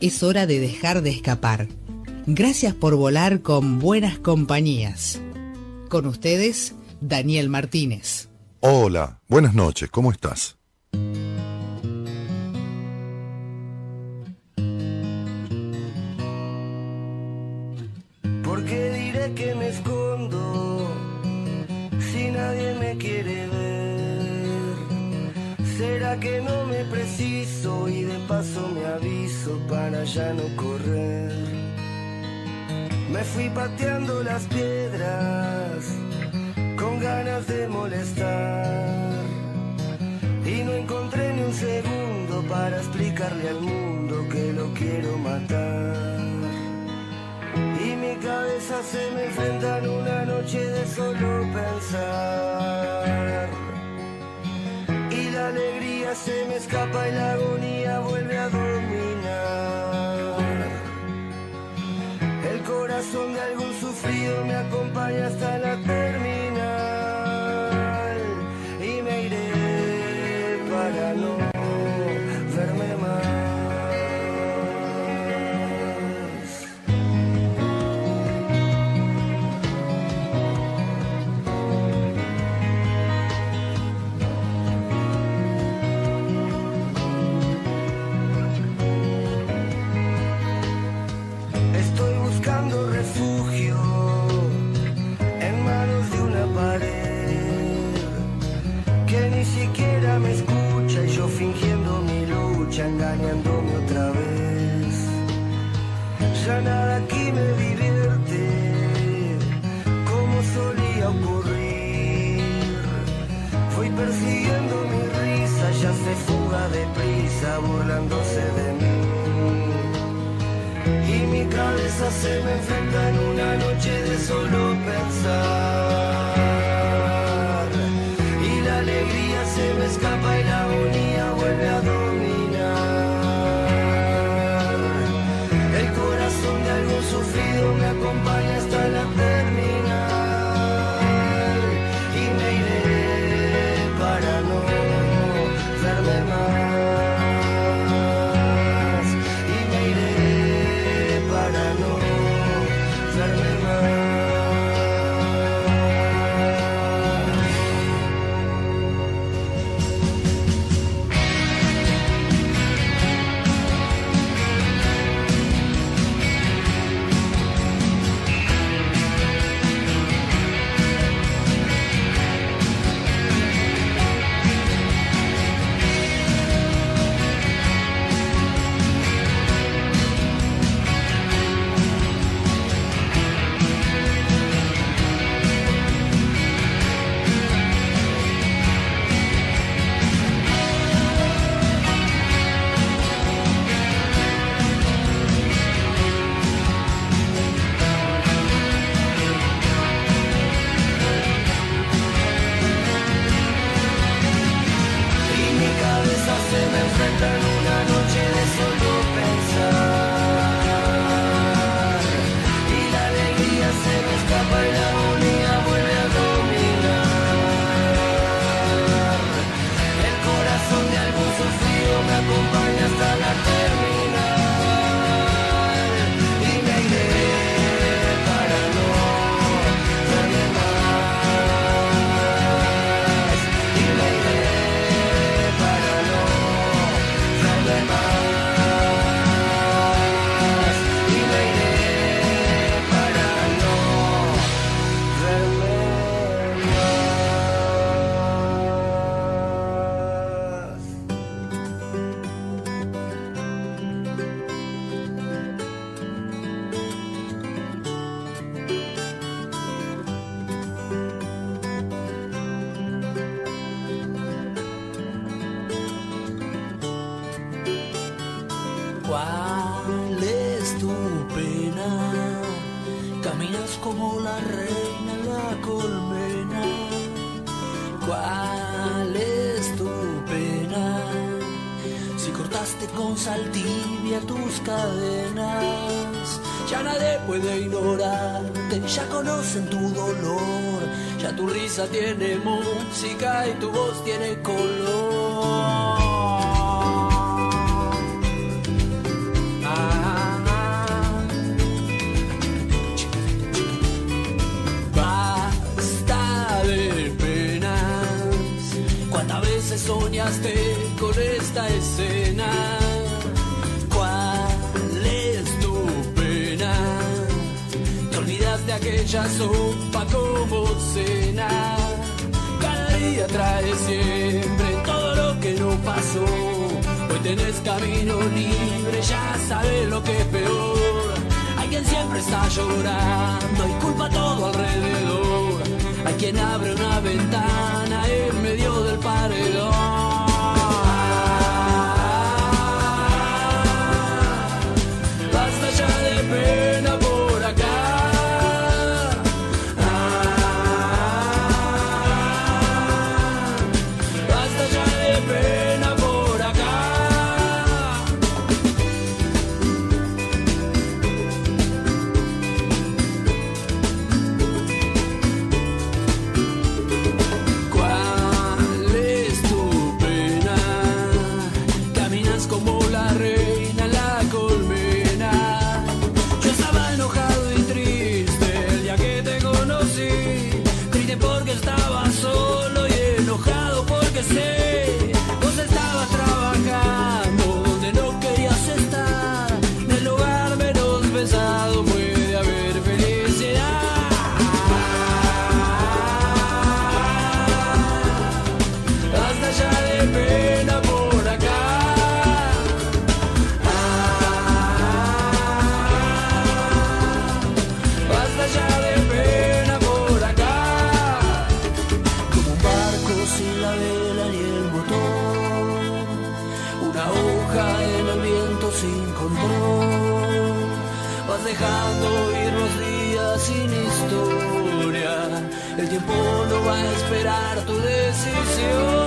es hora de dejar de escapar. Gracias por volar con buenas compañías. Con ustedes, Daniel Martínez. Hola, buenas noches, ¿cómo estás? ¿Por qué diré que me escondo si nadie me quiere ver? ¿Será que no me preciso y paso me aviso para ya no correr? Me fui pateando las piedras con ganas de molestar y no encontré ni un segundo para explicarle al mundo que lo quiero matar. Y mi cabeza se me enfrenta en una noche de solo pensar. La alegría se me escapa y la agonía vuelve a dominar. El corazón de algún sufrido me acompaña hasta la terminal. Se me enfrenta en una noche de solo cabezas se me enfrentan una noche. en tu dolor. Ya tu risa tiene música y tu voz tiene color. Ah. Basta de penas. ¿Cuántas veces soñaste con esta escena? que ya sopa como cena. Cada día trae siempre todo lo que no pasó. Hoy tenés camino libre, ya sabes lo que es peor. Hay quien siempre está llorando y culpa todo alrededor. Hay quien abre una ventana en medio del paredón. Basta ya de ver. esperar tu decisión.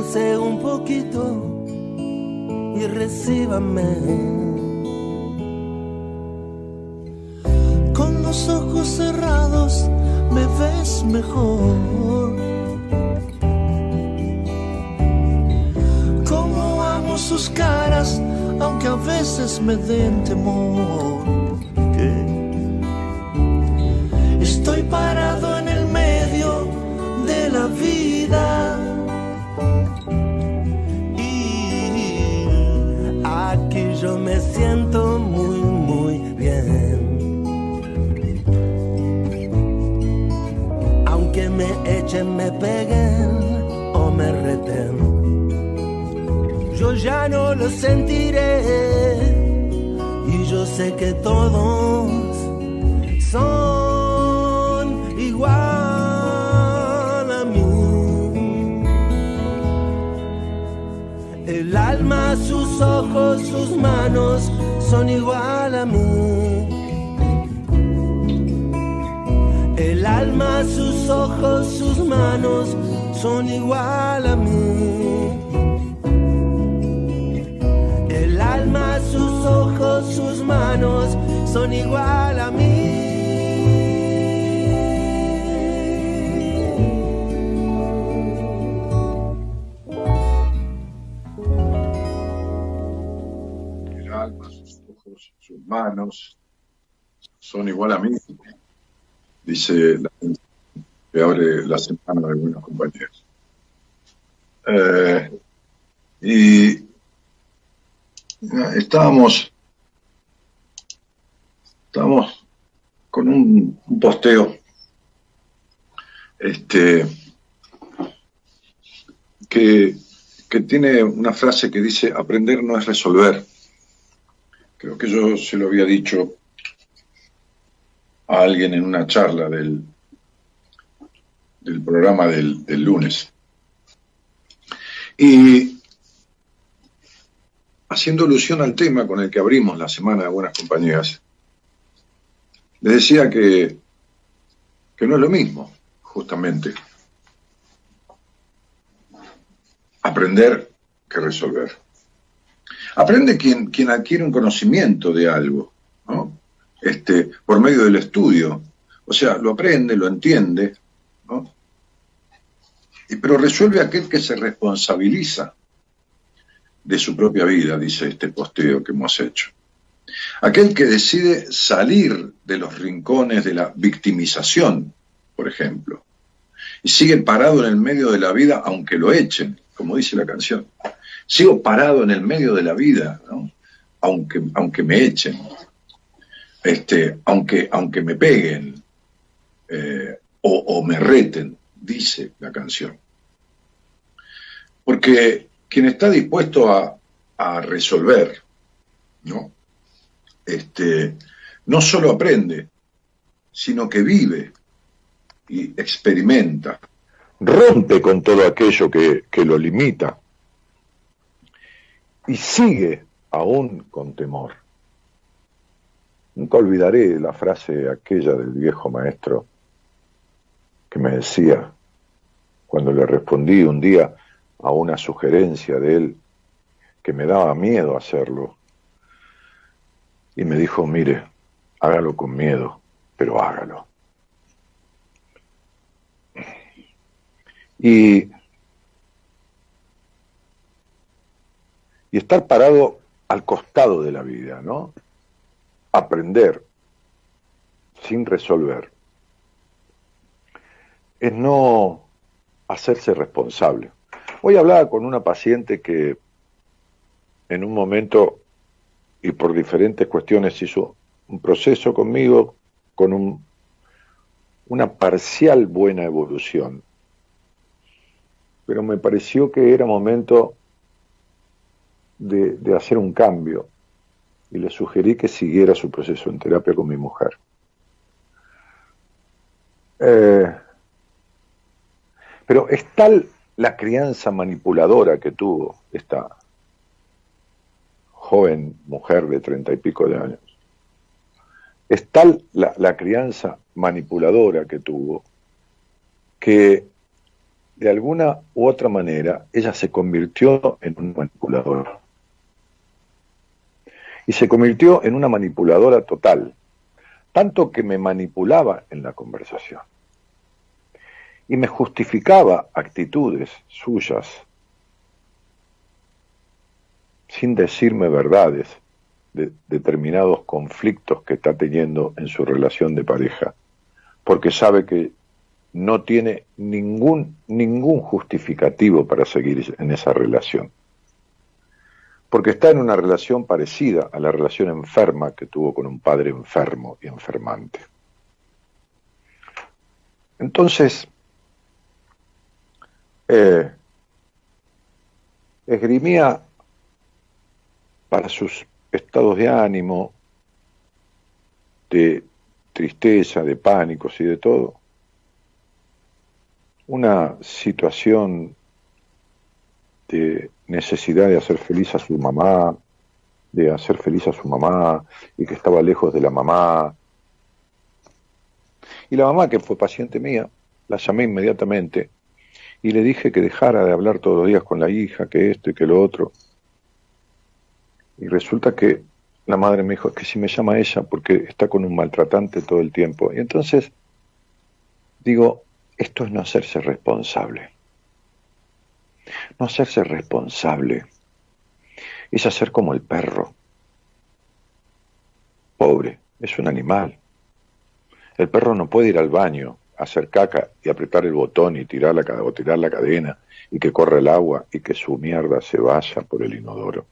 Duérmanse un poquito y recíbame. Con los ojos cerrados me ves mejor. Como amo sus caras, aunque a veces me den temor. Estoy parado siento muy, muy bien. Aunque me echen, me peguen o me reten, yo ya no lo sentiré. Y yo sé que todos son igual a mí. El alma, sus ojos, sus manos son igual a mí. El alma, sus ojos, sus manos son igual a mí. El alma, sus ojos, sus manos son igual a mí. Manos son igual a mí, dice la gente que abre la semana de buenos compañeros. Eh, y estábamos, estábamos con un, un posteo este, que, que tiene una frase que dice, aprender no es resolver. Creo que yo se lo había dicho a alguien en una charla del, del programa del, lunes. Y haciendo alusión al tema con el que abrimos la Semana de Buenas Compañías, les decía que, que no es lo mismo, justamente, aprender que resolver. Aprende quien, quien adquiere un conocimiento de algo, ¿no? Este, por medio del estudio. O sea, lo aprende, lo entiende, ¿no? Y, pero resuelve aquel que se responsabiliza de su propia vida, dice este posteo que hemos hecho. Aquel que decide salir de los rincones de la victimización, por ejemplo, y sigue parado en el medio de la vida aunque lo echen, como dice la canción. Sigo parado en el medio de la vida, aunque, aunque me echen, este, aunque, aunque me peguen eh, o, o me reten, dice la canción. Porque quien está dispuesto a, a resolver, ¿no? Este, no solo aprende, sino que vive y experimenta. Rompe con todo aquello que, que lo limita y sigue aún con temor. Nunca olvidaré la frase aquella del viejo maestro que me decía, cuando le respondí un día a una sugerencia de él que me daba miedo hacerlo, y me dijo, mire, hágalo con miedo, pero hágalo. Y, y estar parado al costado de la vida, ¿no? Aprender sin resolver es no hacerse responsable. Hoy hablaba con una paciente que en un momento y por diferentes cuestiones hizo un proceso conmigo con un, una parcial buena evolución. Pero me pareció que era momento de, hacer un cambio y le sugerí que siguiera su proceso en terapia con mi mujer. Eh, pero es tal la crianza manipuladora que tuvo esta joven mujer de treinta y pico de años, es tal la, la, crianza manipuladora que tuvo que de alguna u otra manera ella se convirtió en una manipuladora. Y se convirtió en una manipuladora total, tanto que me manipulaba en la conversación y me justificaba actitudes suyas sin decirme verdades de determinados conflictos que está teniendo en su relación de pareja, porque sabe que no tiene ningún, ningún justificativo para seguir en esa relación. Porque está en una relación parecida a la relación enferma que tuvo con un padre enfermo y enfermante. Entonces, eh, esgrimía para sus estados de ánimo, de tristeza, de pánicos y de todo, una situación de necesidad de hacer feliz a su mamá, de hacer feliz a su mamá y que estaba lejos de la mamá. Y la mamá, que fue paciente mía, la llamé inmediatamente y le dije que dejara de hablar todos los días con la hija, que esto y que lo otro. Y resulta que la madre me dijo, que si me llama ella porque está con un maltratante todo el tiempo. Y entonces digo, esto es no hacerse responsable. No hacerse responsable es hacer como el perro. Pobre, es un animal. El perro no puede ir al baño, hacer caca y apretar el botón y tirar la, o tirar la cadena y que corra el agua y que su mierda se vaya por el inodoro.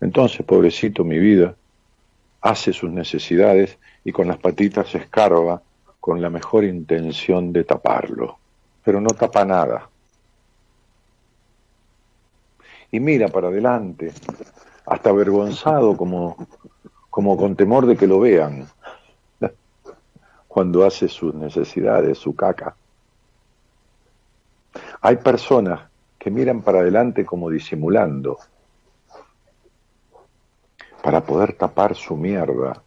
Entonces, pobrecito mi vida, hace sus necesidades y con las patitas se escarba con la mejor intención de taparlo, pero no tapa nada. Y mira para adelante, hasta avergonzado como, como con temor de que lo vean, cuando hace sus necesidades, su caca. Hay personas que miran para adelante como disimulando, para poder tapar su mierda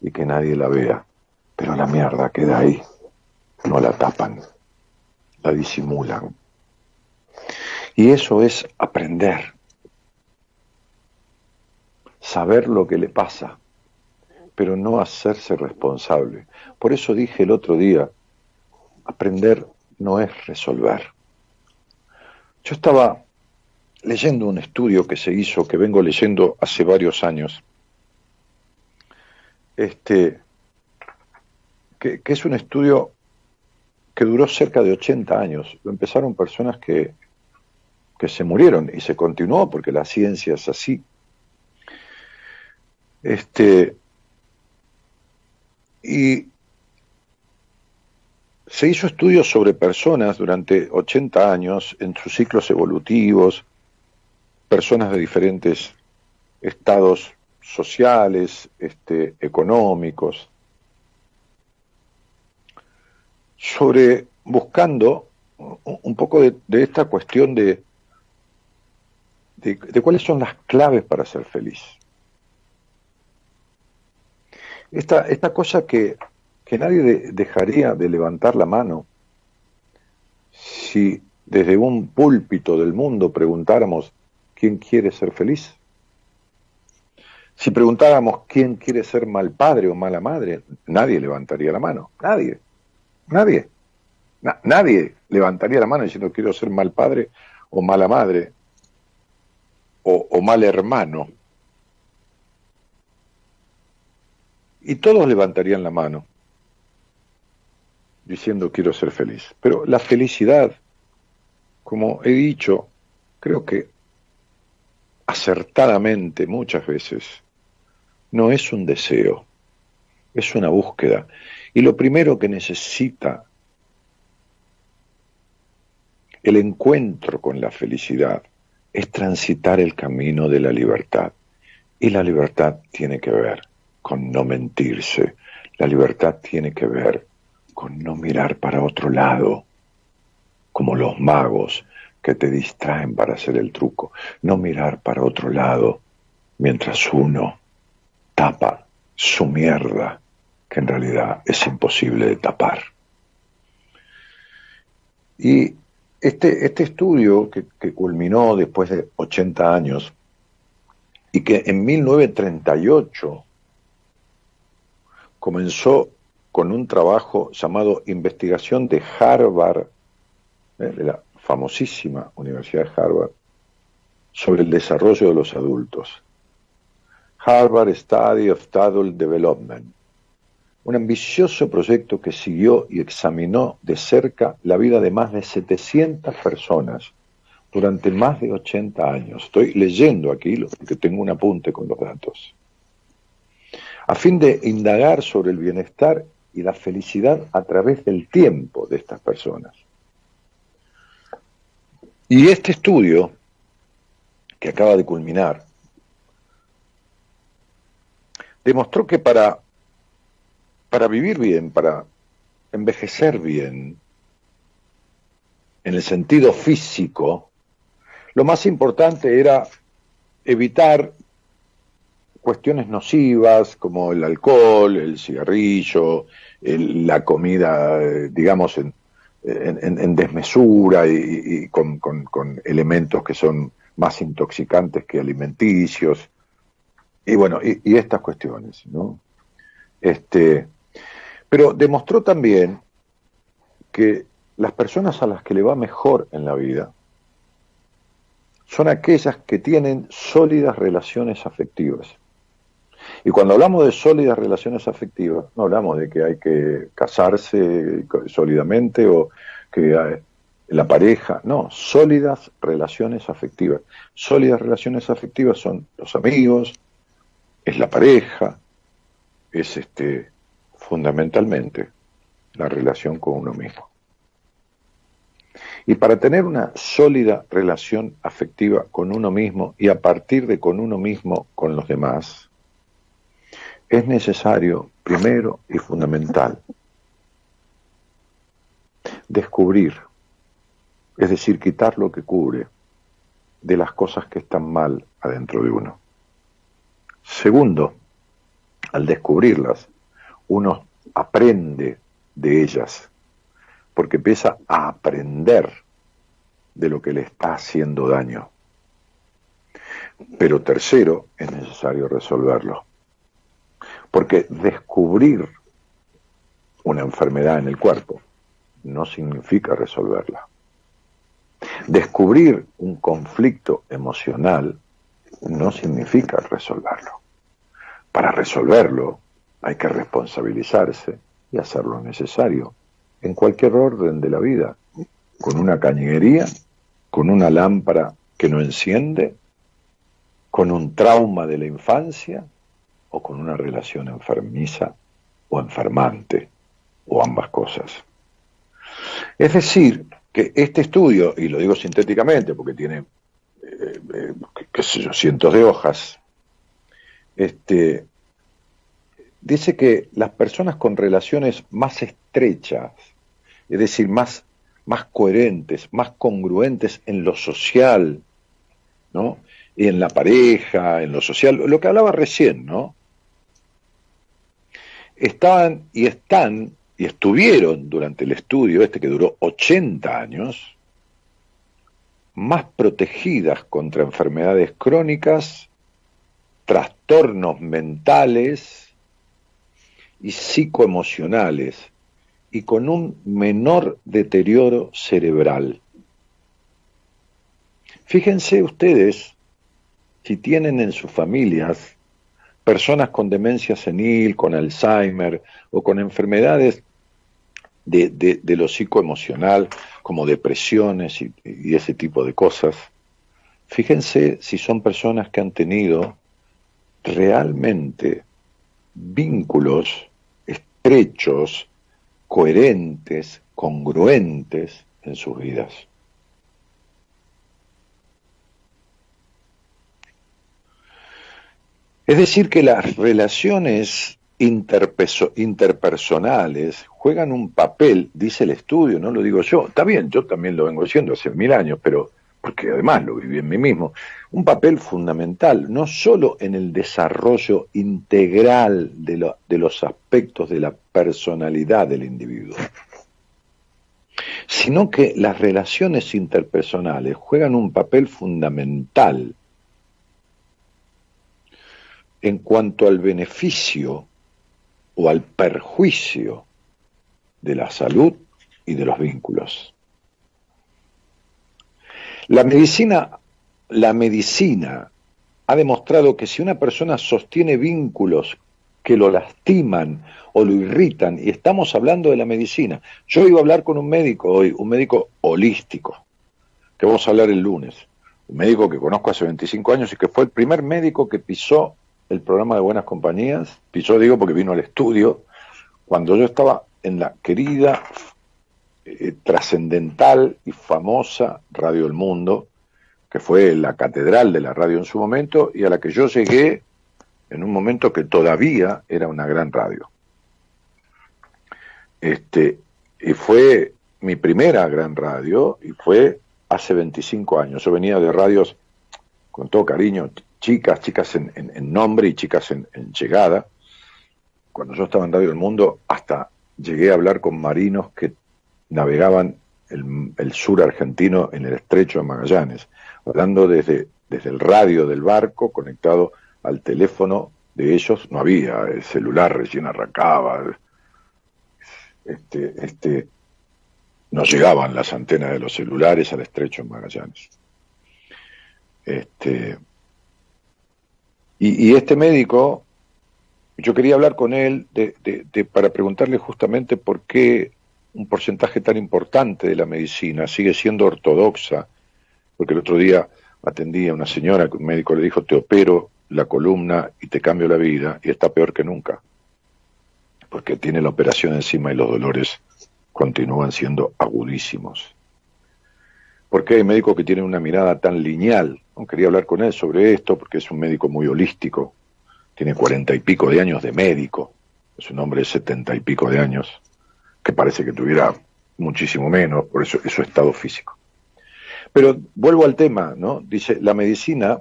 y que nadie la vea. Pero la mierda queda ahí, no la tapan, la disimulan. Y eso es aprender, saber lo que le pasa, pero no hacerse responsable. Por eso dije el otro día, aprender no es resolver. Yo estaba leyendo un estudio que se hizo, que vengo leyendo hace varios años, este, que, que, es un estudio que duró cerca de 80 años. Lo empezaron personas que, que se murieron y se continuó porque la ciencia es así. Este, y se hizo estudios sobre personas durante 80 años en sus ciclos evolutivos, personas de diferentes estados sociales, este, económicos, sobre buscando un poco de, de esta cuestión de, de, cuáles son las claves para ser feliz. Esta, esta cosa que, que nadie de- dejaría de levantar la mano si desde un púlpito del mundo preguntáramos quién quiere ser feliz. Si preguntáramos quién quiere ser mal padre o mala madre, nadie levantaría la mano. Nadie. Nadie. Na- nadie levantaría la mano diciendo quiero ser mal padre o mala madre o, mal hermano. Y todos levantarían la mano diciendo quiero ser feliz. Pero la felicidad, como he dicho, creo que acertadamente muchas veces, no es un deseo, es una búsqueda. Y lo primero que necesita el encuentro con la felicidad es transitar el camino de la libertad. Y la libertad tiene que ver con no mentirse. La libertad tiene que ver con no mirar para otro lado, como los magos que te distraen para hacer el truco. No mirar para otro lado mientras uno tapa su mierda, que en realidad es imposible de tapar. Y este, este estudio que, culminó después de 80 años y que en 1938 comenzó con un trabajo llamado Investigación de Harvard, ¿eh? de la famosísima Universidad de Harvard, sobre el desarrollo de los adultos. Harvard Study of Adult Development, un ambicioso proyecto que siguió y examinó de cerca la vida de más de 700 personas durante más de 80 años. Estoy leyendo aquí porque tengo un apunte con los datos. A fin de indagar sobre el bienestar y la felicidad a través del tiempo de estas personas. Y este estudio, que acaba de culminar, demostró que para, para vivir bien, para envejecer bien, en el sentido físico, lo más importante era evitar cuestiones nocivas como el alcohol, el cigarrillo, la comida, eh, digamos, en, en- desmesura y, con- con elementos que son más intoxicantes que alimenticios. Y bueno, y, y estas cuestiones, ¿no? Este, pero demostró también que las personas a las que le va mejor en la vida son aquellas que tienen sólidas relaciones afectivas. Y cuando hablamos de sólidas relaciones afectivas, no hablamos de que hay que casarse sólidamente o que eh, la pareja, no, sólidas relaciones afectivas. Sólidas relaciones afectivas son los amigos, es la pareja, es este fundamentalmente la relación con uno mismo. Y para tener una sólida relación afectiva con uno mismo y a partir de con uno mismo con los demás, es necesario, primero y fundamental, descubrir, es decir, quitar lo que cubre de las cosas que están mal adentro de uno. Segundo, al descubrirlas, uno aprende de ellas, porque empieza a aprender de lo que le está haciendo daño. Pero tercero, es necesario resolverlo. Porque descubrir una enfermedad en el cuerpo no significa resolverla. Descubrir un conflicto emocional no significa resolverlo. Para resolverlo hay que responsabilizarse y hacer lo necesario en cualquier orden de la vida, con una cañería, con una lámpara que no enciende, con un trauma de la infancia o con una relación enfermiza o enfermante, o ambas cosas. Es decir, que este estudio, y lo digo sintéticamente porque tiene eh, eh, cientos de hojas, este, dice que las personas con relaciones más estrechas, es decir, más, más coherentes, más congruentes en lo social, ¿no? En la pareja, en lo social, lo que hablaba recién, ¿no? Estaban y están y estuvieron durante el estudio este que duró 80 años, más protegidas contra enfermedades crónicas, trastornos mentales psicoemocionales y con un menor deterioro cerebral. Fíjense ustedes si tienen en sus familias personas con demencia senil, con Alzheimer o con enfermedades de, de, lo psicoemocional, como depresiones y ese tipo de cosas, fíjense si son personas que han tenido realmente vínculos coherentes, congruentes en sus vidas. Es decir, que las relaciones interpersonales juegan un papel, dice el estudio, no lo digo yo, está bien, yo también lo vengo diciendo hace mil años, pero porque además lo viví en mí mismo, un papel fundamental, no solo en el desarrollo integral de, de los aspectos de la personalidad del individuo, sino que las relaciones interpersonales juegan un papel fundamental en cuanto al beneficio o al perjuicio de la salud y de los vínculos. La medicina, la medicina ha demostrado que si una persona sostiene vínculos que lo lastiman o lo irritan, y estamos hablando de la medicina, yo iba a hablar con un médico hoy, un médico holístico, que vamos a hablar el lunes, un médico que conozco hace 25 años y que fue el primer médico que pisó el programa de Buenas Compañías, pisó digo porque vino al estudio, cuando yo estaba en la querida, eh, trascendental y famosa Radio El Mundo, que fue la catedral de la radio en su momento y a la que yo llegué en un momento que todavía era una gran radio. Este, y fue mi primera gran radio y fue hace 25 años. Yo venía de radios, con todo cariño, chicas, chicas en, nombre y chicas en, en llegada. Cuando yo estaba en Radio El Mundo, hasta llegué a hablar con marinos que navegaban el, sur argentino en el estrecho de Magallanes, hablando desde, desde el radio del barco conectado al teléfono de ellos, no había, el celular recién arrancaba, este, este, no llegaban las antenas de los celulares al estrecho de Magallanes. Este, y, y este médico, yo quería hablar con él de, de- de- para preguntarle justamente por qué un porcentaje tan importante de la medicina sigue siendo ortodoxa, porque el otro día atendí a una señora que un médico le dijo, te opero la columna y te cambio la vida, y está peor que nunca, porque tiene la operación encima y los dolores continúan siendo agudísimos. ¿Por qué hay médicos que tienen una mirada tan lineal? No, quería hablar con él sobre esto porque es un médico muy holístico, tiene cuarenta y pico de años de médico, es un hombre de setenta y pico de años, que parece que tuviera muchísimo menos, por eso es su estado físico. Pero vuelvo al tema, ¿no? Dice, la medicina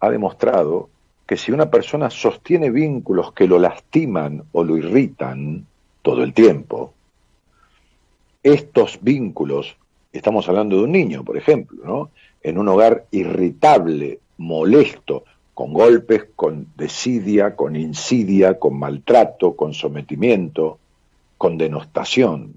ha demostrado que si una persona sostiene vínculos que lo lastiman o lo irritan todo el tiempo, estos vínculos, estamos hablando de un niño, por ejemplo, ¿no? En un hogar irritable, molesto, con golpes, con desidia, con insidia, con maltrato, con sometimiento, con denostación,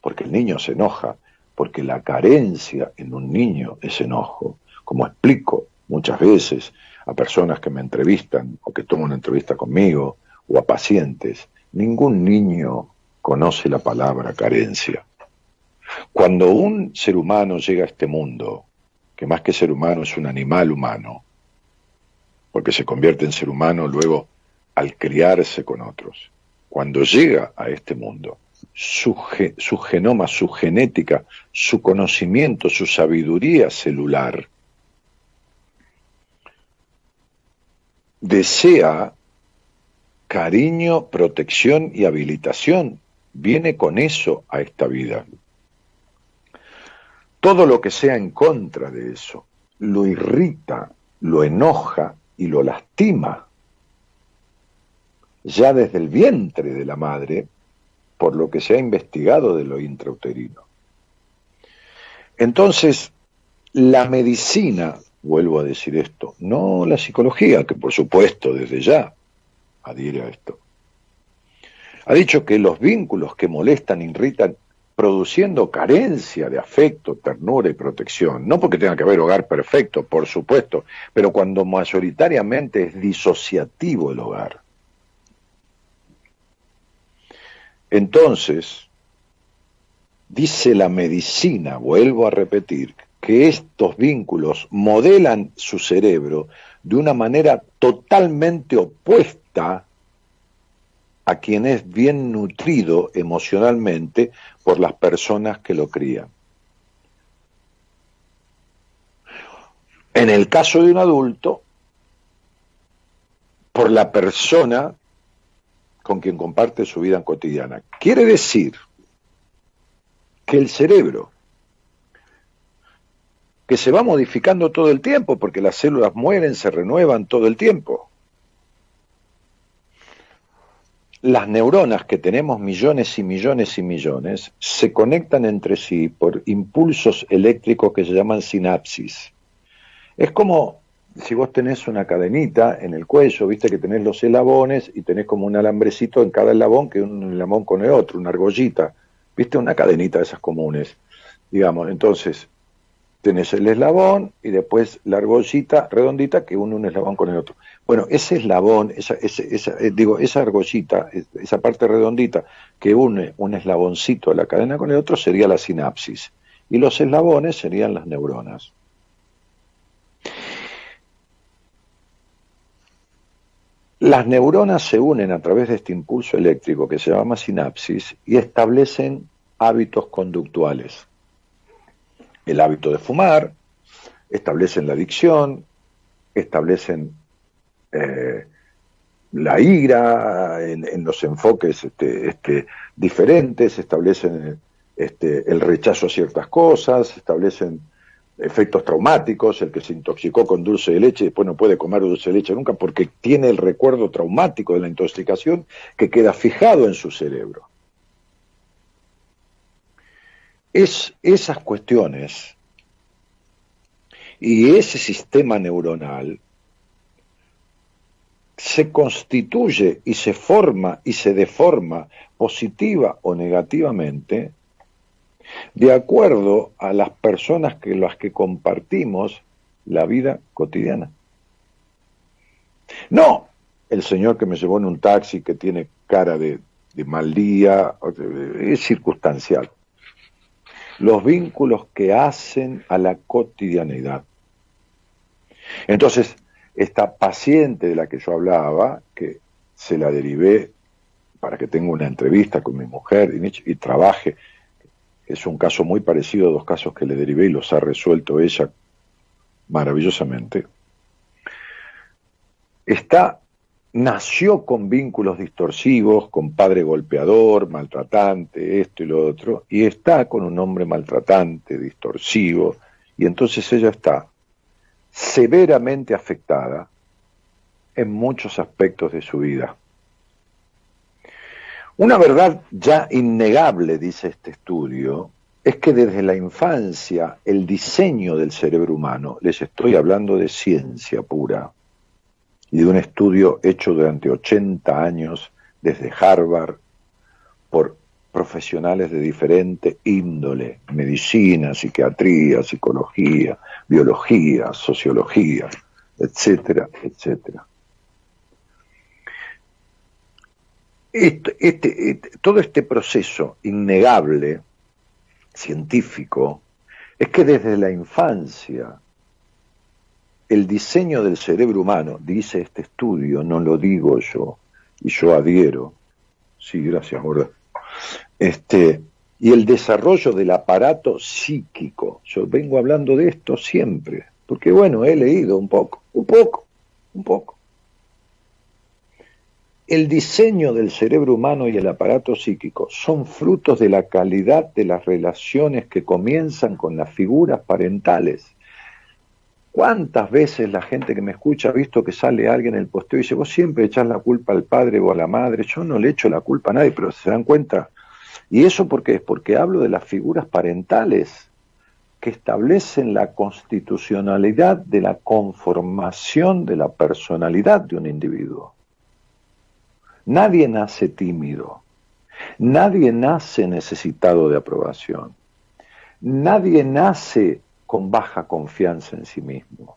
porque el niño se enoja, porque la carencia en un niño es enojo, como explico muchas veces a personas que me entrevistan o que toman una entrevista conmigo o a pacientes, ningún niño conoce la palabra carencia. Cuando un ser humano llega a este mundo, que más que ser humano es un animal humano, porque se convierte en ser humano luego al criarse con otros, cuando llega a este mundo, su, ge- su genoma, su genética, su conocimiento, su sabiduría celular, desea cariño, protección y habilitación. Viene con eso a esta vida. Todo lo que sea en contra de eso lo irrita, lo enoja y lo lastima. Ya desde el vientre de la madre, por lo que se ha investigado de lo intrauterino. Entonces, la medicina, vuelvo a decir esto, no la psicología, que por supuesto desde ya adhiere a esto, ha dicho que los vínculos que molestan, irritan, produciendo carencia de afecto, ternura y protección, no porque tenga que haber hogar perfecto, por supuesto, pero cuando mayoritariamente es disociativo el hogar. Entonces, dice la medicina, vuelvo a repetir, que estos vínculos modelan su cerebro de una manera totalmente opuesta a quien es bien nutrido emocionalmente por las personas que lo crían. En el caso de un adulto, por la persona con quien comparte su vida cotidiana. Quiere decir que el cerebro, que se va modificando todo el tiempo, porque las células mueren, se renuevan todo el tiempo. Las neuronas, que tenemos millones y millones y millones, se conectan entre sí por impulsos eléctricos que se llaman sinapsis. Es como si vos tenés una cadenita en el cuello, viste que tenés los eslabones y tenés como un alambrecito en cada eslabón que un eslabón con el otro, una argollita, viste una cadenita de esas comunes, digamos, entonces tenés el eslabón y después la argollita redondita que une un eslabón con el otro. Bueno, ese eslabón, esa, esa, eh, digo, esa argollita, esa parte redondita que une un eslaboncito de la cadena con el otro sería la sinapsis y los eslabones serían las neuronas. Las neuronas se unen a través de este impulso eléctrico que se llama sinapsis y establecen hábitos conductuales. El hábito de fumar, establecen la adicción, establecen eh, la ira en, los enfoques este, este, diferentes, establecen este, el rechazo a ciertas cosas, establecen efectos traumáticos, el que se intoxicó con dulce de leche y después no puede comer dulce de leche nunca porque tiene el recuerdo traumático de la intoxicación que queda fijado en su cerebro. Es esas cuestiones y ese sistema neuronal se constituye y se forma y se deforma positiva o negativamente de acuerdo a las personas que las que compartimos la vida cotidiana. No el señor que me llevó en un taxi que tiene cara de, de mal día, es circunstancial. Los vínculos que hacen a la cotidianidad. Entonces, esta paciente de la que yo hablaba, que se la derivé para que tenga una entrevista con mi mujer y, y trabaje es un caso muy parecido a dos casos que le derivé y los ha resuelto ella maravillosamente. Está, nació con vínculos distorsivos, con padre golpeador, maltratante, esto y lo otro, y está con un hombre maltratante, distorsivo, y entonces ella está severamente afectada en muchos aspectos de su vida. Una verdad ya innegable, dice este estudio, es que desde la infancia el diseño del cerebro humano, les estoy hablando de ciencia pura, y de un estudio hecho durante 80 años desde Harvard por profesionales de diferente índole, medicina, psiquiatría, psicología, biología, sociología, etcétera, etcétera. Este, este, todo este proceso innegable, científico, es que desde la infancia el diseño del cerebro humano, dice este estudio, no lo digo yo, y yo adhiero, sí, gracias, este, y el desarrollo del aparato psíquico, yo vengo hablando de esto siempre, porque bueno, he leído un poco, un poco, un poco. El diseño del cerebro humano y el aparato psíquico son frutos de la calidad de las relaciones que comienzan con las figuras parentales. ¿Cuántas veces la gente que me escucha ha visto que sale alguien en el posteo y dice, vos siempre echás la culpa al padre o a la madre? Yo no le echo la culpa a nadie, pero se dan cuenta. ¿Y eso por qué es? Porque hablo de las figuras parentales que establecen la constitucionalidad de la conformación de la personalidad de un individuo. Nadie nace tímido, nadie nace necesitado de aprobación, nadie nace con baja confianza en sí mismo,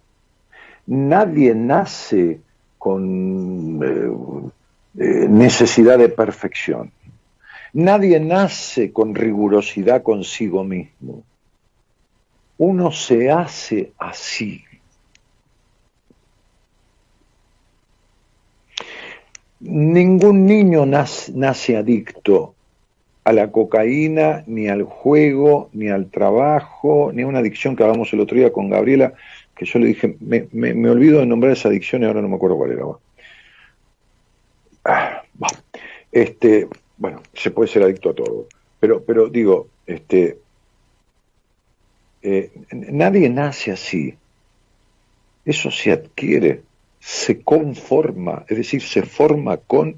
nadie nace con eh, eh, necesidad de perfección, nadie nace con rigurosidad consigo mismo. Uno se hace así. Ningún niño nace, adicto a la cocaína, ni al juego, ni al trabajo, ni a una adicción que hablamos el otro día con Gabriela, que yo le dije, me, olvido de nombrar esa adicción y ahora no me acuerdo cuál era. Ah, este, bueno, se puede ser adicto a todo, pero, pero digo, este, eh, nadie nace así. Eso se adquiere, se conforma, es decir, se forma con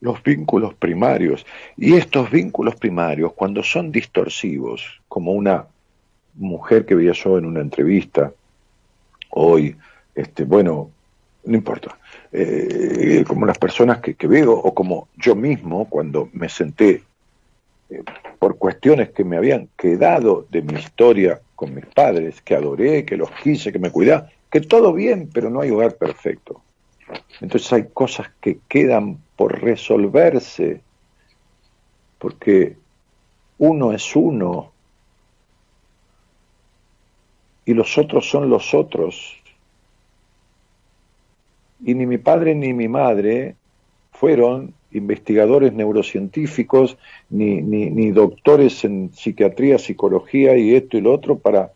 los vínculos primarios. Y estos vínculos primarios, cuando son distorsivos, como una mujer que veía yo en una entrevista hoy, este, bueno, no importa, eh, como las personas que, veo, o como yo mismo cuando me senté eh, por cuestiones que me habían quedado de mi historia con mis padres, que adoré, que los quise, que me cuidaba, que todo bien, pero no hay hogar perfecto. Entonces hay cosas que quedan por resolverse, porque uno es uno y los otros son los otros. Y ni mi padre ni mi madre fueron investigadores neurocientíficos ni, ni, doctores en psiquiatría, psicología y esto y lo otro para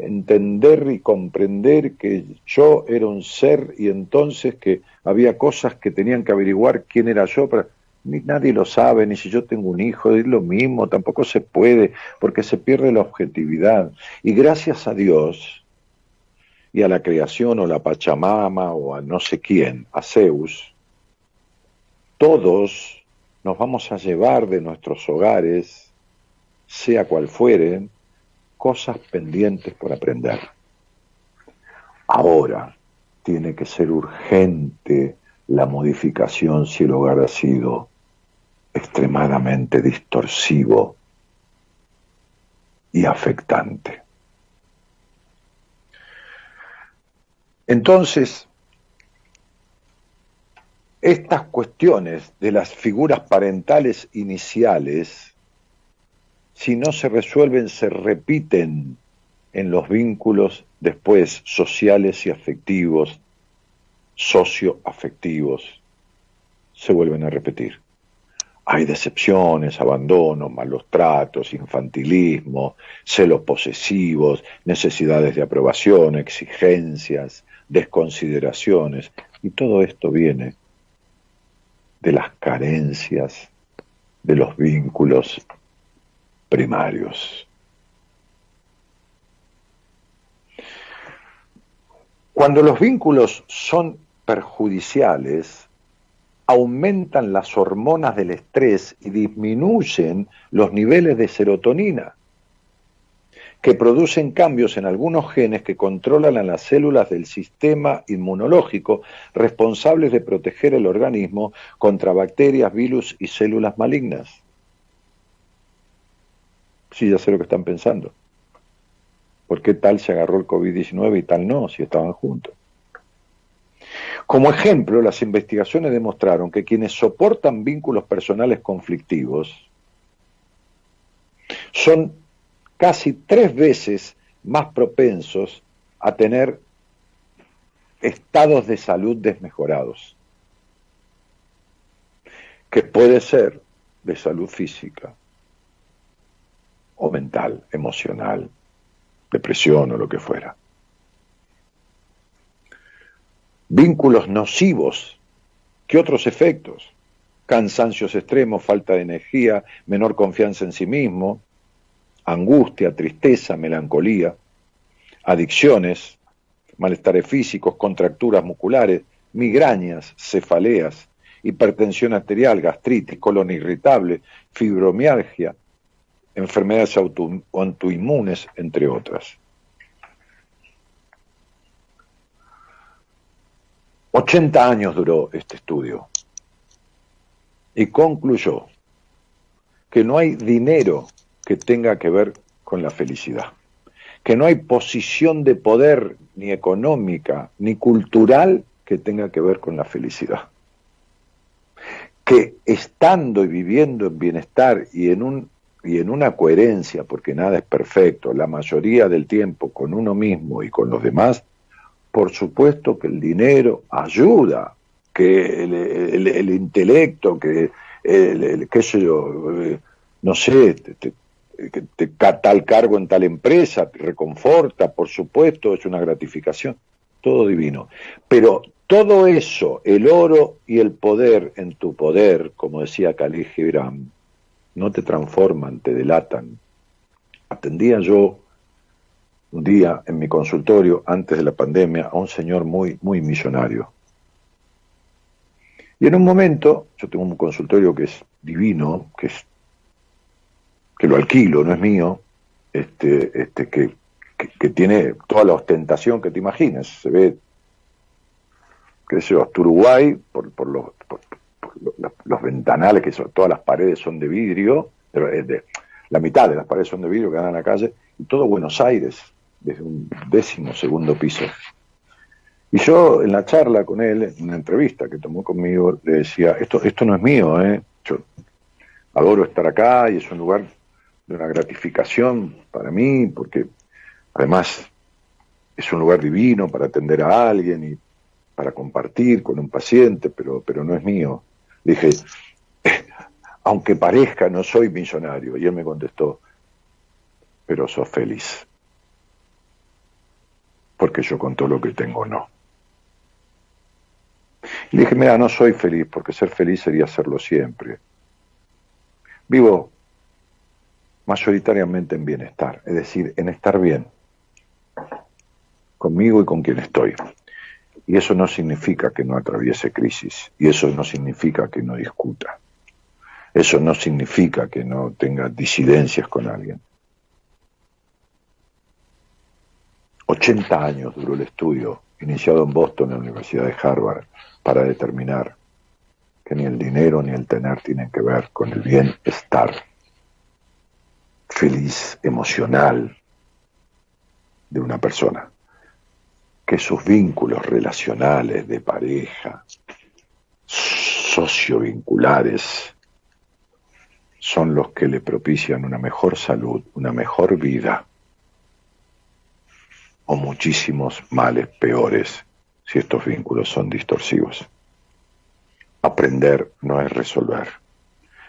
entender y comprender que yo era un ser y entonces que había cosas que tenían que averiguar quién era yo, pero ni nadie lo sabe, ni si yo tengo un hijo, es lo mismo, tampoco se puede, porque se pierde la objetividad. Y gracias a Dios y a la creación o la Pachamama o a no sé quién, a Zeus, todos nos vamos a llevar de nuestros hogares, sea cual fueren, cosas pendientes por aprender. Ahora tiene que ser urgente la modificación si el hogar ha sido extremadamente distorsivo y afectante. Entonces, estas cuestiones de las figuras parentales iniciales, si no se resuelven, se repiten en los vínculos después sociales y afectivos, socioafectivos, se vuelven a repetir. Hay decepciones, abandono, malos tratos, infantilismo, celos posesivos, necesidades de aprobación, exigencias, desconsideraciones, y todo esto viene de las carencias de los vínculos primarios. Cuando los vínculos son perjudiciales, aumentan las hormonas del estrés y disminuyen los niveles de serotonina que producen cambios en algunos genes que controlan a las células del sistema inmunológico responsables de proteger el organismo contra bacterias, virus y células malignas. Sí, ya sé lo que están pensando. ¿Por qué tal se agarró el COVID-19 y tal no, si estaban juntos? Como ejemplo, las investigaciones demostraron que quienes soportan vínculos personales conflictivos son casi tres veces más propensos a tener estados de salud desmejorados, que puede ser de salud física o mental, emocional, depresión o lo que fuera. Vínculos nocivos ¿Qué otros efectos? Cansancios extremos, falta de energía, menor confianza en sí mismo, angustia, tristeza, melancolía, adicciones, malestares físicos, contracturas musculares, migrañas, cefaleas, hipertensión arterial, gastritis, colon irritable, fibromialgia, enfermedades auto- autoinmunes, entre otras. 80 años duró este estudio y concluyó que no hay dinero que tenga que ver con la felicidad, que no hay posición de poder ni económica ni cultural que tenga que ver con la felicidad, que estando y viviendo en bienestar y en un y en una coherencia, porque nada es perfecto, la mayoría del tiempo con uno mismo y con los demás, por supuesto que el dinero ayuda, que el, el- el intelecto, que el, el- qué sé yo, eh, no sé, te, te- tal cargo en tal empresa, te reconforta, por supuesto, es una gratificación, todo divino. Pero todo eso, el oro y el poder en tu poder, como decía Khalil Gibran, no te transforman, te delatan. Atendía yo un día en mi consultorio, antes de la pandemia, a un señor muy, muy millonario. Y en un momento, yo tengo un consultorio que es divino, que es que lo alquilo, no es mío, este, este, que, que, tiene toda la ostentación que te imagines. Se ve, qué sé yo, hasta Uruguay, por, por los, los, ventanales, que todas las paredes son de vidrio, de, la mitad de las paredes son de vidrio que dan a la calle, y todo Buenos Aires, desde un décimo segundo piso. Y yo en la charla con él, en una entrevista que tomó conmigo, le decía, esto, esto no es mío, ¿eh? yo adoro estar acá y es un lugar de una gratificación para mí, porque además es un lugar divino para atender a alguien y para compartir con un paciente, pero, pero no es mío. Dije, "Eh, aunque parezca, no soy millonario. Y él me contestó, pero sos feliz. Porque yo con todo lo que tengo no. Y dije, mira, no soy feliz, porque ser feliz sería serlo siempre. Vivo mayoritariamente en bienestar, es decir, en estar bien, conmigo y con quien estoy. Y eso no significa que no atraviese crisis, y eso no significa que no discuta, eso no significa que no tenga disidencias con alguien. 80 años duró el estudio, iniciado en Boston, en la Universidad de Harvard, para determinar que ni el dinero ni el tener tienen que ver con el bienestar feliz, emocional de una persona. Que sus vínculos relacionales de pareja, sociovinculares, son los que le propician una mejor salud, una mejor vida, o muchísimos males peores si estos vínculos son distorsivos. Aprender no es resolver.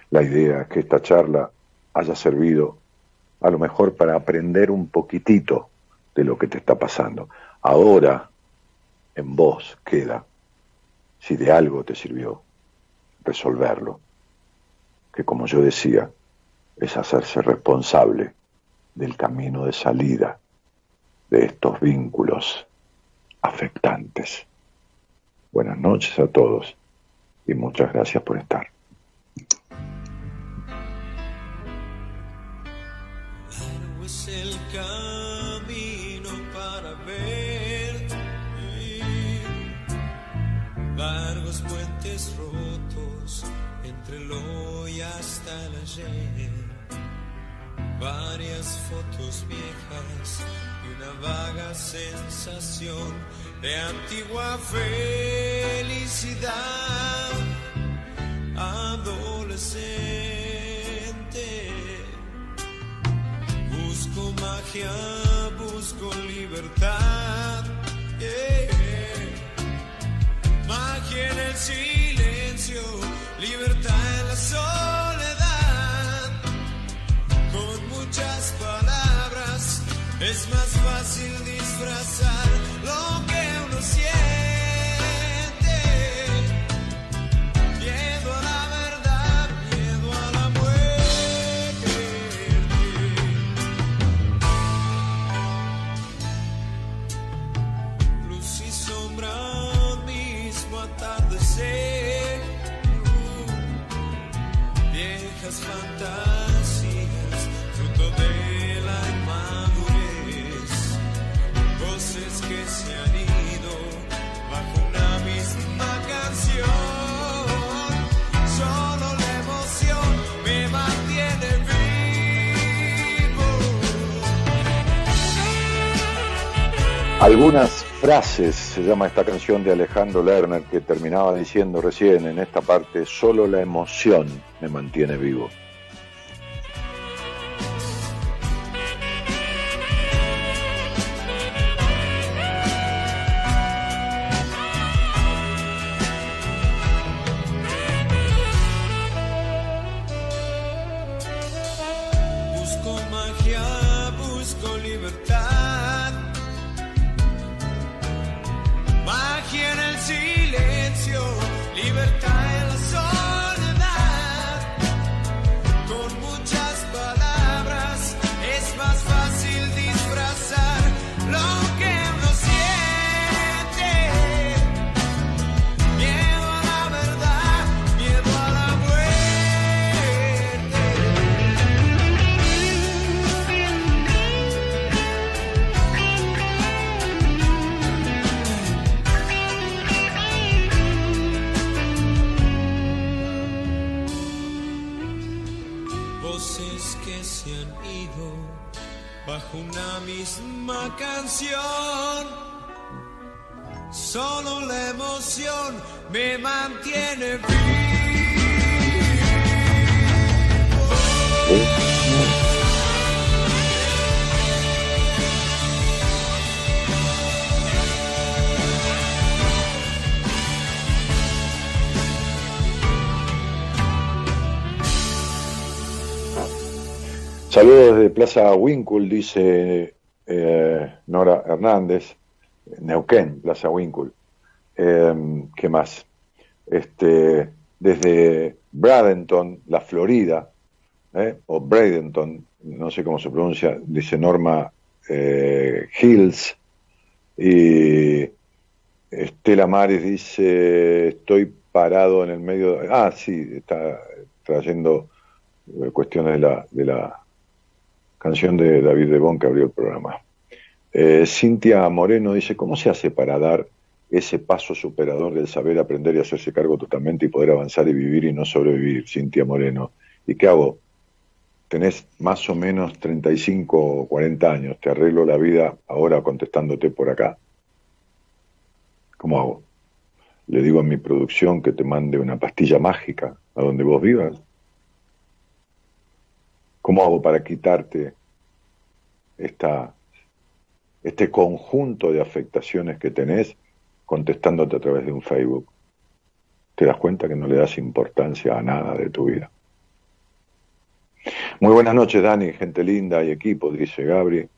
La idea es que esta charla haya servido a lo mejor para aprender un poquitito de lo que te está pasando. Ahora en vos queda, si de algo te sirvió, resolverlo, que como yo decía, es hacerse responsable del camino de salida de estos vínculos afectantes. Buenas noches a todos y muchas gracias por estar. Varias fotos viejas y una vaga sensación de antigua felicidad adolescente. Busco magia, busco libertad. Magia en el silencio, libertad en la soledad. Es más fácil Algunas frases, se llama esta canción de Alejandro Lerner, que terminaba diciendo recién en esta parte, solo la emoción me mantiene vivo. Saludos desde Plaza Winkle, dice eh, Nora Hernández, Neuquén, Plaza Winkle. Eh, ¿Qué más? Este, desde Bradenton, la Florida, eh, o Bradenton, no sé cómo se pronuncia, dice Norma eh, Hills. Y Estela Mares dice, estoy parado en el medio... de-". Ah, sí, está trayendo cuestiones de la, de la canción de David Lebón que abrió el programa. Eh, Cintia Moreno dice, ¿cómo se hace para dar ese paso superador del saber aprender y hacerse cargo totalmente y poder avanzar y vivir y no sobrevivir, Cintia Moreno? ¿Y qué hago? Tenés más o menos 35 o 40 años, te arreglo la vida ahora contestándote por acá. ¿Cómo hago? Le digo a mi producción que te mande una pastilla mágica a donde vos vivas. ¿Cómo hago para quitarte esta, este conjunto de afectaciones que tenés contestándote a través de un Facebook? Te das cuenta que no le das importancia a nada de tu vida. Muy buenas noches, Dani, gente linda y equipo, dice Gabri.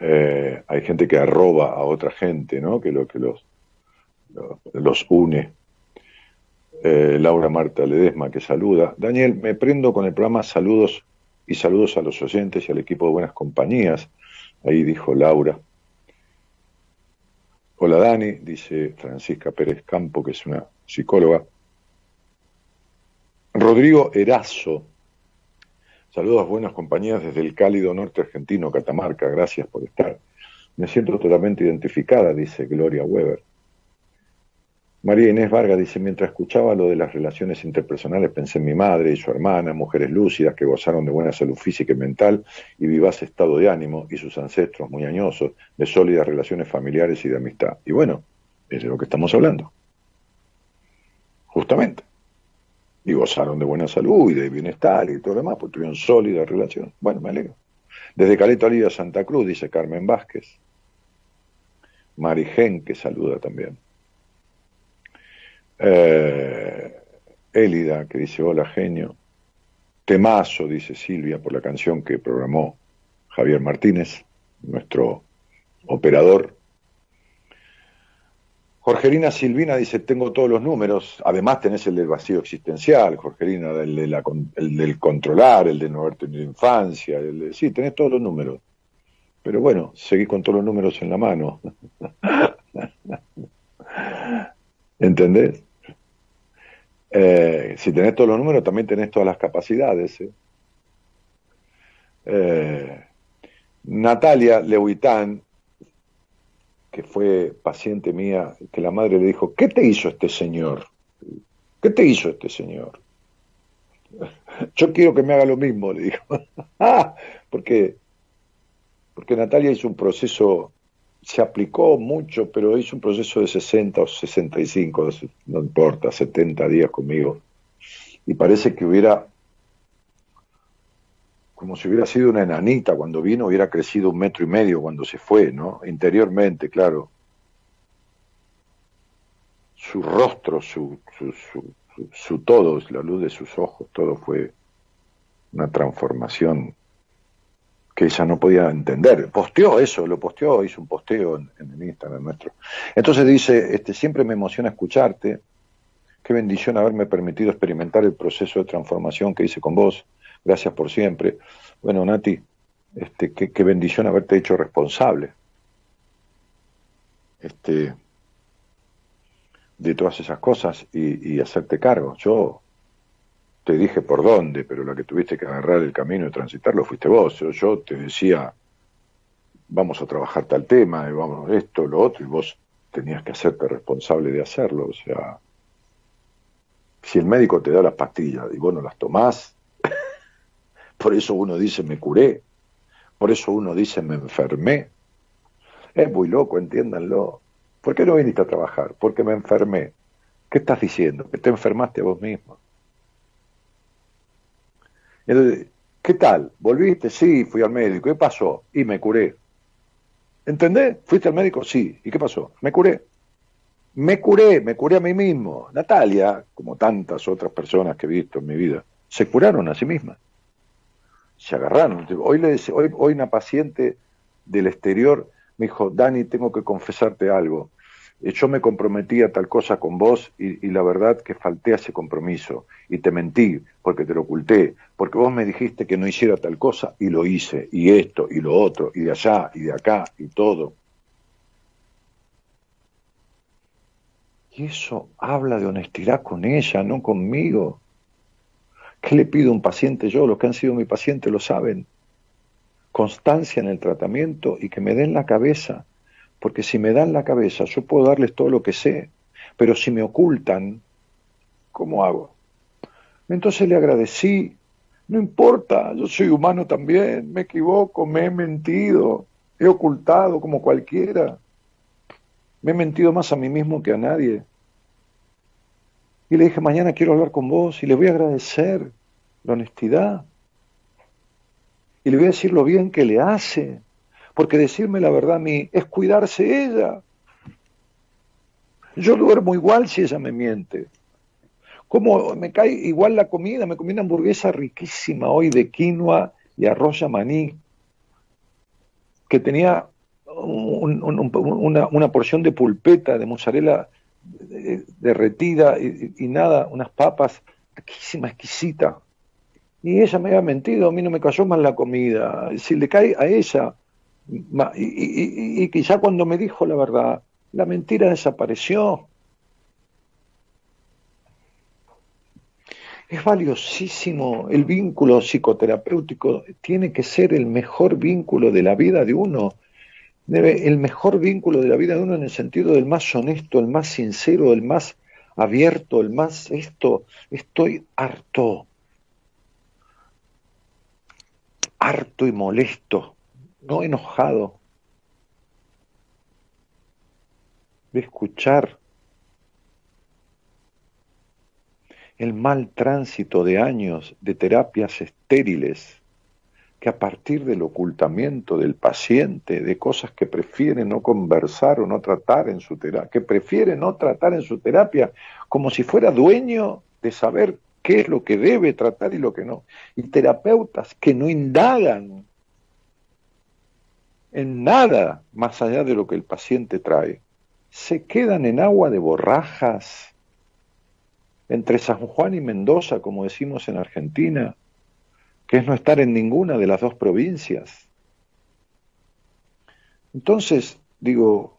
Eh, hay gente que arroba a otra gente, ¿no? Que lo que los, los une. Eh, Laura Marta Ledesma que saluda. Daniel, me prendo con el programa Saludos y saludos a los oyentes y al equipo de Buenas Compañías. Ahí dijo Laura. Hola Dani, dice Francisca Pérez Campo, que es una psicóloga. Rodrigo Erazo. Saludos, buenas compañías desde el cálido norte argentino, Catamarca. Gracias por estar. Me siento totalmente identificada, dice Gloria Weber. María Inés Vargas dice, mientras escuchaba lo de las relaciones interpersonales, pensé en mi madre y su hermana, mujeres lúcidas que gozaron de buena salud física y mental y vivaz estado de ánimo, y sus ancestros muy añosos, de sólidas relaciones familiares y de amistad. Y bueno, es de lo que estamos hablando. Justamente. Y gozaron de buena salud y de bienestar y todo lo demás, pues tuvieron sólida relación. Bueno, me alegro. Desde Caleta Olivia, Santa Cruz, dice Carmen Vázquez. Marigen, que saluda también. Eh, Élida, que dice hola genio. Temazo, dice Silvia, por la canción que programó Javier Martínez, nuestro operador. Jorgelina Silvina dice, tengo todos los números, además tenés el del vacío existencial, Jorgelina, el, el del controlar, el de no haber tenido infancia, el de, sí, tenés todos los números. Pero bueno, seguís con todos los números en la mano. ¿Entendés? Eh, si tenés todos los números, también tenés todas las capacidades. ¿eh? Eh, Natalia Lehuitán, que fue paciente mía, que la madre le dijo, ¿qué te hizo este señor? ¿Qué te hizo este señor? Yo quiero que me haga lo mismo, le dijo. porque, porque Natalia hizo un proceso se aplicó mucho, pero hizo un proceso de 60 o 65, no importa, 70 días conmigo. Y parece que hubiera, como si hubiera sido una enanita cuando vino, hubiera crecido un metro y medio cuando se fue, ¿no? Interiormente, claro. Su rostro, su, su, su, su, todo, la luz de sus ojos, todo fue una transformación que ella no podía entender. Posteó eso, lo posteó, hizo un posteo en, el Instagram nuestro. Entonces dice, este, siempre me emociona escucharte, qué bendición haberme permitido experimentar el proceso de transformación que hice con vos, gracias por siempre. Bueno, Nati, este, qué, qué bendición haberte hecho responsable este, de todas esas cosas y hacerte cargo. Yo te dije por dónde, pero la que tuviste que agarrar el camino y transitarlo fuiste vos. Yo, yo te decía, vamos a trabajar tal tema, y vamos esto, lo otro, y vos tenías que hacerte responsable de hacerlo. O sea, si el médico te da las pastillas y vos no las tomás, por eso uno dice me curé, por eso uno dice me enfermé. Es muy loco, entiéndanlo. ¿Por qué no viniste a trabajar? Porque me enfermé. ¿Qué estás diciendo? Que te enfermaste a vos mismo. ¿Qué tal? ¿Volviste? Sí, fui al médico. ¿Qué pasó? Y me curé. ¿Entendés? ¿Fuiste al médico? Sí. ¿Y qué pasó? Me curé. Me curé, me curé a mí mismo. Natalia, como tantas otras personas que he visto en mi vida, se curaron a sí mismas. Se agarraron. Hoy, le hoy, hoy una paciente del exterior me dijo, Dani, tengo que confesarte algo. Eh, Yo me comprometí a tal cosa con vos y, la verdad que falté a ese compromiso y te mentí porque te lo oculté, porque vos me dijiste que no hiciera tal cosa y lo hice, y esto, y lo otro, y de allá, y de acá, y todo. Y eso habla de honestidad con ella, no conmigo. ¿Qué le pido a un paciente yo? Los que han sido mi paciente lo saben. Constancia en el tratamiento y que me den la cabeza, porque si me dan la cabeza yo puedo darles todo lo que sé, pero si me ocultan, ¿cómo hago? Entonces le agradecí, no importa, yo soy humano también, me equivoco, me he mentido, he ocultado como cualquiera, me he mentido más a mí mismo que a nadie. Y le dije, mañana quiero hablar con vos y le voy a agradecer la honestidad. Y le voy a decir lo bien que le hace, porque decirme la verdad a mí es cuidarse ella. Yo duermo igual si ella me miente. Como me cae igual la comida, me comí una hamburguesa riquísima hoy de quinoa y arroz maní, que tenía un, un, una, porción de pulpeta, de mozzarella derretida y, nada, unas papas, riquísima, exquisita. Y ella me había mentido, a mí no me cayó mal la comida. Si le cae a ella, y, y, cuando me dijo la verdad, la mentira desapareció. Es valiosísimo el vínculo psicoterapéutico, tiene que ser el mejor vínculo de la vida de uno, debe, el mejor vínculo de la vida de uno en el sentido del más honesto, el más sincero, el más abierto, el más esto, estoy harto, harto y molesto, no enojado, de escuchar el mal tránsito de años de terapias estériles que a partir del ocultamiento del paciente, de cosas que prefiere no conversar o no tratar en su terapia, que prefiere no tratar en su terapia como si fuera dueño de saber qué es lo que debe tratar y lo que no. Y terapeutas que no indagan en nada más allá de lo que el paciente trae, se quedan en agua de borrajas. Entre San Juan y Mendoza, como decimos en Argentina, que es no estar en ninguna de las dos provincias. Entonces, digo,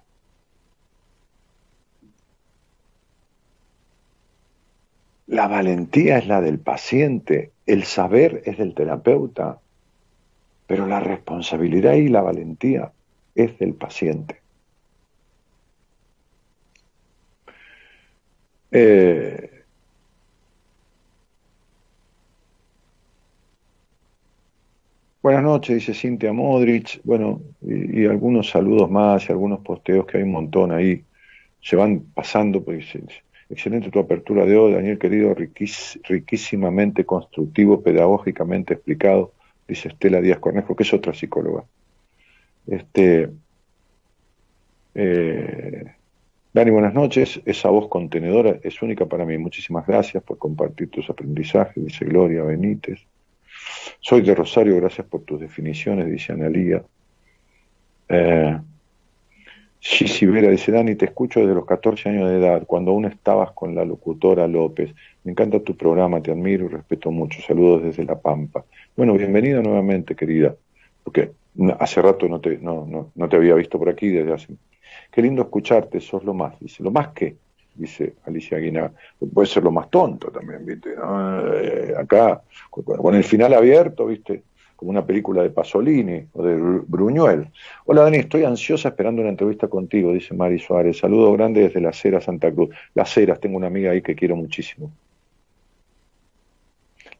la valentía es la del paciente, el saber es del terapeuta, pero la responsabilidad y la valentía es del paciente. Eh, Buenas noches, dice Cintia Modric. Bueno, y, y algunos saludos más y algunos posteos que hay un montón ahí. Se van pasando, pues, excelente tu apertura de hoy, Daniel querido, riquís- riquísimamente constructivo, pedagógicamente explicado, dice Estela Díaz Cornejo, que es otra psicóloga. Este, eh, Dani, buenas noches. Esa voz contenedora es única para mí. Muchísimas gracias por compartir tus aprendizajes, dice Gloria Benítez. Soy de Rosario, gracias por tus definiciones, dice Analía. Eh, dice, Dani, te escucho desde los 14 años de edad, cuando aún estabas con la locutora López. Me encanta tu programa, te admiro y respeto mucho. Saludos desde La Pampa. Bueno, bienvenida nuevamente, querida, porque hace rato no te, no, no, no te había visto por aquí desde hace... Qué lindo escucharte, sos lo más. Dice, ¿lo más qué? Dice Alicia Aguinaga. Puede ser lo más tonto también, ¿viste? Eh, acá, con, el final abierto, ¿viste? Como una película de Pasolini o de Bru- Bruñuel. Hola Dani, estoy ansiosa esperando una entrevista contigo, dice Mari Suárez. Saludo grande desde Las Heras, Santa Cruz. Las Heras, tengo una amiga ahí que quiero muchísimo.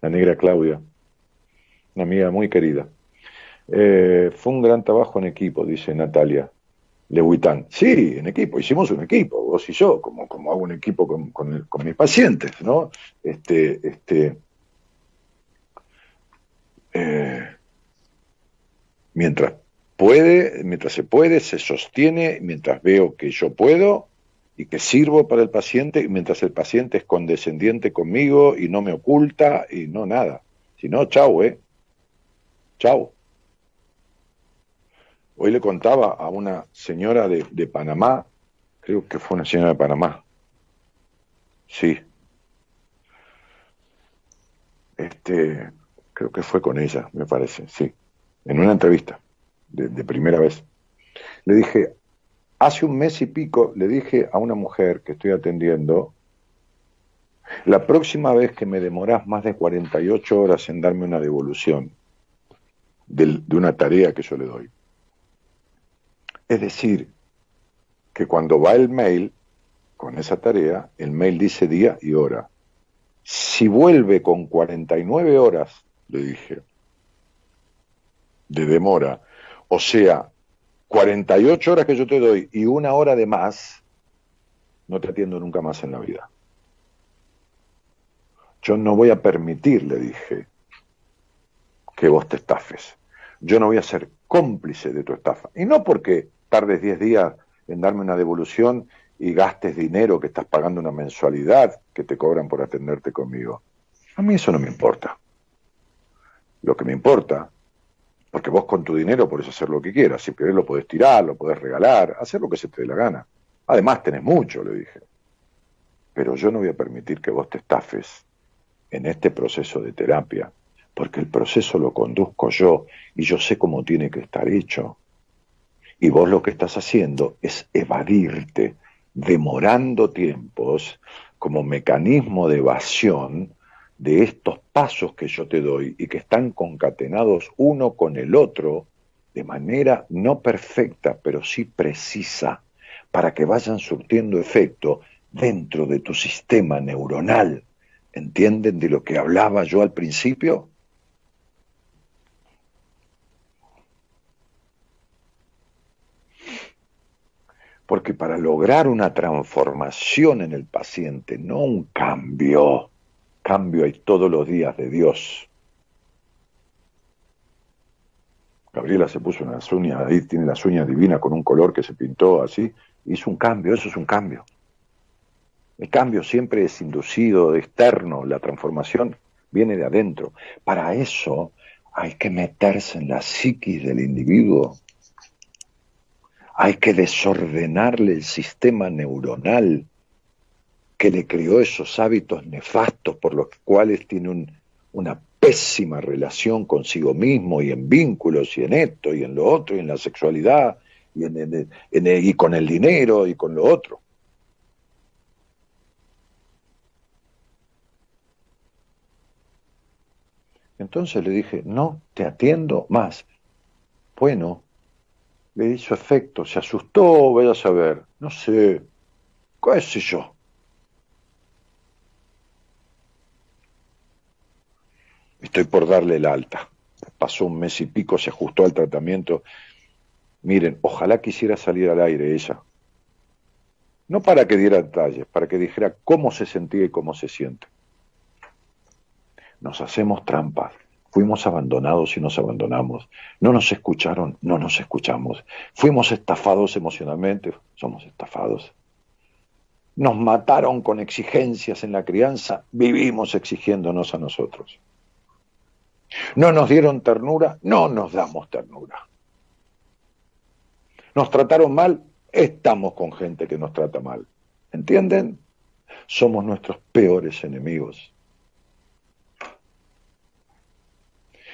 La negra Claudia. Una amiga muy querida. Eh, fue un gran trabajo en equipo, dice Natalia Lehuitán. Sí, en equipo, hicimos un equipo, vos y yo, como, como hago un equipo con, con, mis pacientes, ¿no? Este, este, eh, mientras puede, mientras se puede, se sostiene, mientras veo que yo puedo y que sirvo para el paciente, mientras el paciente es condescendiente conmigo y no me oculta y no nada. Si no, chau, ¿eh? Chau. Hoy le contaba a una señora de, de Panamá, creo que fue una señora de Panamá. Sí. Este, creo que fue con ella, me parece, sí. En una entrevista, de primera vez. Le dije, hace un mes y pico, le dije a una mujer que estoy atendiendo, la próxima vez que me demorás más de 48 horas en darme una devolución del- de una tarea que yo le doy, es decir, que cuando va el mail con esa tarea, el mail dice día y hora. Si vuelve con 49 horas, le dije, de demora, o sea, 48 horas que yo te doy y una hora de más, no te atiendo nunca más en la vida. Yo no voy a permitir, le dije, que vos te estafes. Yo no voy a ser cómplice de tu estafa. Y no porque tardes 10 días en darme una devolución y gastes dinero que estás pagando una mensualidad que te cobran por atenderte conmigo. A mí eso no me importa. Lo que me importa, porque vos con tu dinero podés hacer lo que quieras, si querés lo podés tirar, lo podés regalar, hacer lo que se te dé la gana. Además tenés mucho, le dije. Pero yo no voy a permitir que vos te estafes en este proceso de terapia, porque el proceso lo conduzco yo y yo sé cómo tiene que estar hecho. Y vos lo que estás haciendo es evadirte, demorando tiempos como mecanismo de evasión de estos pasos que yo te doy y que están concatenados uno con el otro de manera no perfecta, pero sí precisa, para que vayan surtiendo efecto dentro de tu sistema neuronal. ¿Entienden de lo que hablaba yo al principio? Porque para lograr una transformación en el paciente, no un cambio, cambio hay todos los días de Dios. Gabriela se puso unas uñas, ahí tiene las uñas divinas con un color que se pintó así, hizo un cambio, eso es un cambio. El cambio siempre es inducido, externo, la transformación viene de adentro. Para eso hay que meterse en la psiquis del individuo, hay que desordenarle el sistema neuronal que le creó esos hábitos nefastos por los cuales tiene un- una pésima relación consigo mismo y en vínculos y en esto y en lo otro y en la sexualidad y, en- y con el dinero y con lo otro. Entonces le dije, no te atiendo más. Bueno, le hizo efecto, se asustó, vaya a saber, no sé, qué sé yo. Estoy por darle el alta. pasó un mes y pico, se ajustó al tratamiento. Miren, ojalá quisiera salir al aire ella. No para que diera detalles, para que dijera cómo se sentía y cómo se siente. Nos hacemos trampas. Fuimos abandonados y nos abandonamos. No nos escucharon, no nos escuchamos. Fuimos estafados emocionalmente, somos estafados. Nos mataron con exigencias en la crianza, vivimos exigiéndonos a nosotros. No nos dieron ternura, no nos damos ternura. Nos trataron mal, estamos con gente que nos trata mal. ¿Entienden? Somos nuestros peores enemigos.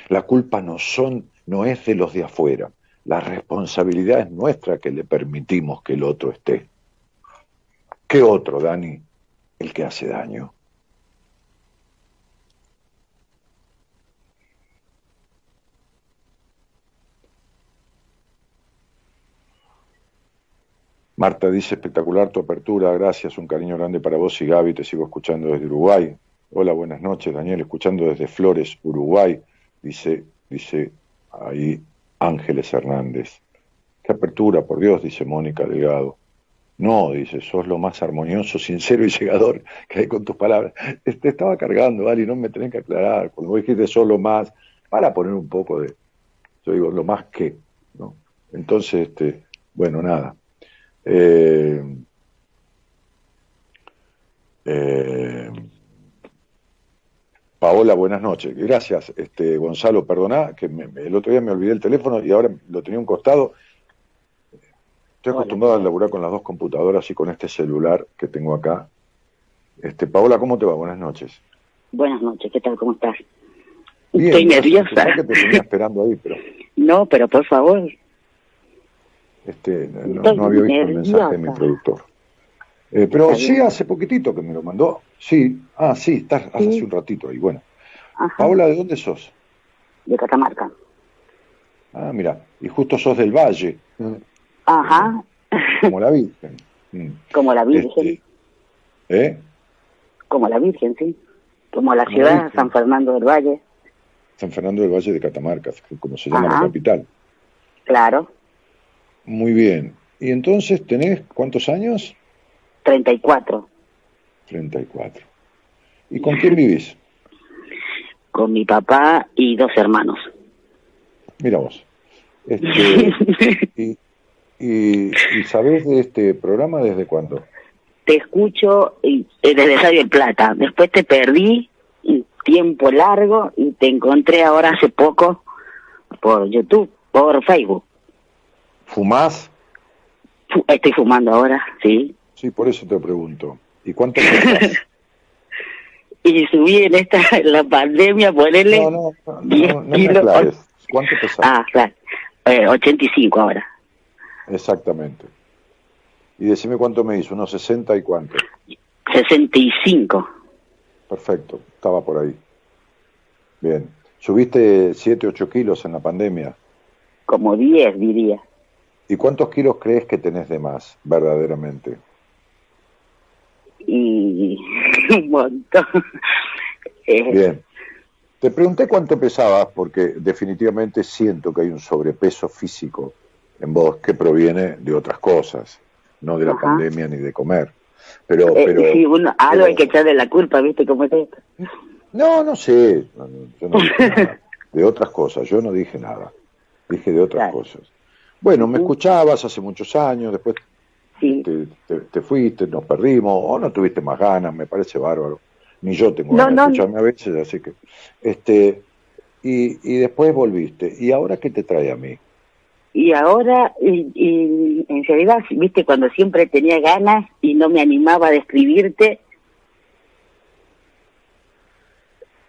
La culpa no son, no es de los de afuera. La responsabilidad es nuestra que le permitimos que el otro esté. ¿Qué otro, Dani? El que hace daño. Marta dice, espectacular tu apertura, gracias, un cariño grande para vos y Gaby, te sigo escuchando desde Uruguay. Hola, buenas noches, Daniel, escuchando desde Flores, Uruguay, dice, dice ahí Ángeles Hernández. Qué apertura, por Dios, dice Mónica Delgado. No, dice, sos lo más armonioso, sincero y llegador que hay con tus palabras. Te estaba cargando, Ali, no me tenés que aclarar. Cuando vos dijiste sos lo más, para poner un poco de, yo digo, lo más que, ¿no? Entonces, este, bueno, nada. Eh, eh, Paola, buenas noches. Gracias, este, Gonzalo, perdoná, que me- el otro día me olvidé el teléfono y ahora lo tenía un costado. Estoy acostumbrado a laburar con las dos computadoras y con este celular que tengo acá. Este, Paola, ¿cómo te va? Buenas noches. Buenas noches, ¿qué tal? ¿Cómo estás? Bien, Estoy nerviosa. Pensaba que te tenía esperando ahí, pero No, pero por favor. Este, no, había visto el mensaje de mi productor. Eh, pero sí, hace poquitito que me lo mandó. Sí, ah, sí, estás hace Sí. un ratito ahí. Bueno, Ajá. Paola, ¿de dónde sos? De Catamarca. Ah, mira, y justo sos del Valle, Ajá. como la Virgen. Mm. Como la Virgen. Este, ¿Eh? Como la Virgen, sí. Como la ciudad. San Fernando del Valle. San Fernando del Valle de Catamarca, como se llama Ajá. la capital. Claro. Muy bien. ¿Y entonces tenés cuántos años? 34. 34. ¿Y con quién vivís? Con mi papá y dos hermanos. Mira vos. Este, y, y, ¿Y sabés de este programa desde cuándo? te escucho y- eh, desde Radio El Plata. Después te perdí un tiempo largo y te encontré ahora hace poco por YouTube, por Facebook. ¿Fumás? Fu- Estoy fumando ahora, sí. Sí, por eso te pregunto. ¿Y cuánto pesás? Y subí en esta la pandemia, ponerle No, no, no, no, 10 no me aclares. ¿Cuánto pesás? Ah, claro. Eh, 85 ahora. Exactamente. Y decime cuánto me hizo, unos 60 y cuánto. 65. Perfecto, estaba por ahí. Bien. ¿Subiste 7, 8 kilos en la pandemia? Como 10, diría. ¿Y cuántos kilos crees que tenés de más, verdaderamente? Y un montón. Eh, Bien. Te pregunté cuánto pesabas porque definitivamente siento que hay un sobrepeso físico en vos que proviene de otras cosas, no de la Ajá. pandemia ni de comer. Pero, eh, pero sí, uno, algo hay que echarle la culpa, ¿viste cómo es esto? no, no sé, no, yo no dije nada. de otras cosas, yo no dije nada, dije de otras Claro. cosas. Bueno, me escuchabas hace muchos años, después Sí. te, te- te fuiste, nos perdimos, o no tuviste más ganas, me parece bárbaro. Ni yo tengo No, ganas no. de escucharme a veces, así que. este y, y después volviste. ¿Y ahora qué te trae a mí? Y ahora, y, y en realidad, viste, cuando siempre tenía ganas y no me animaba a describirte,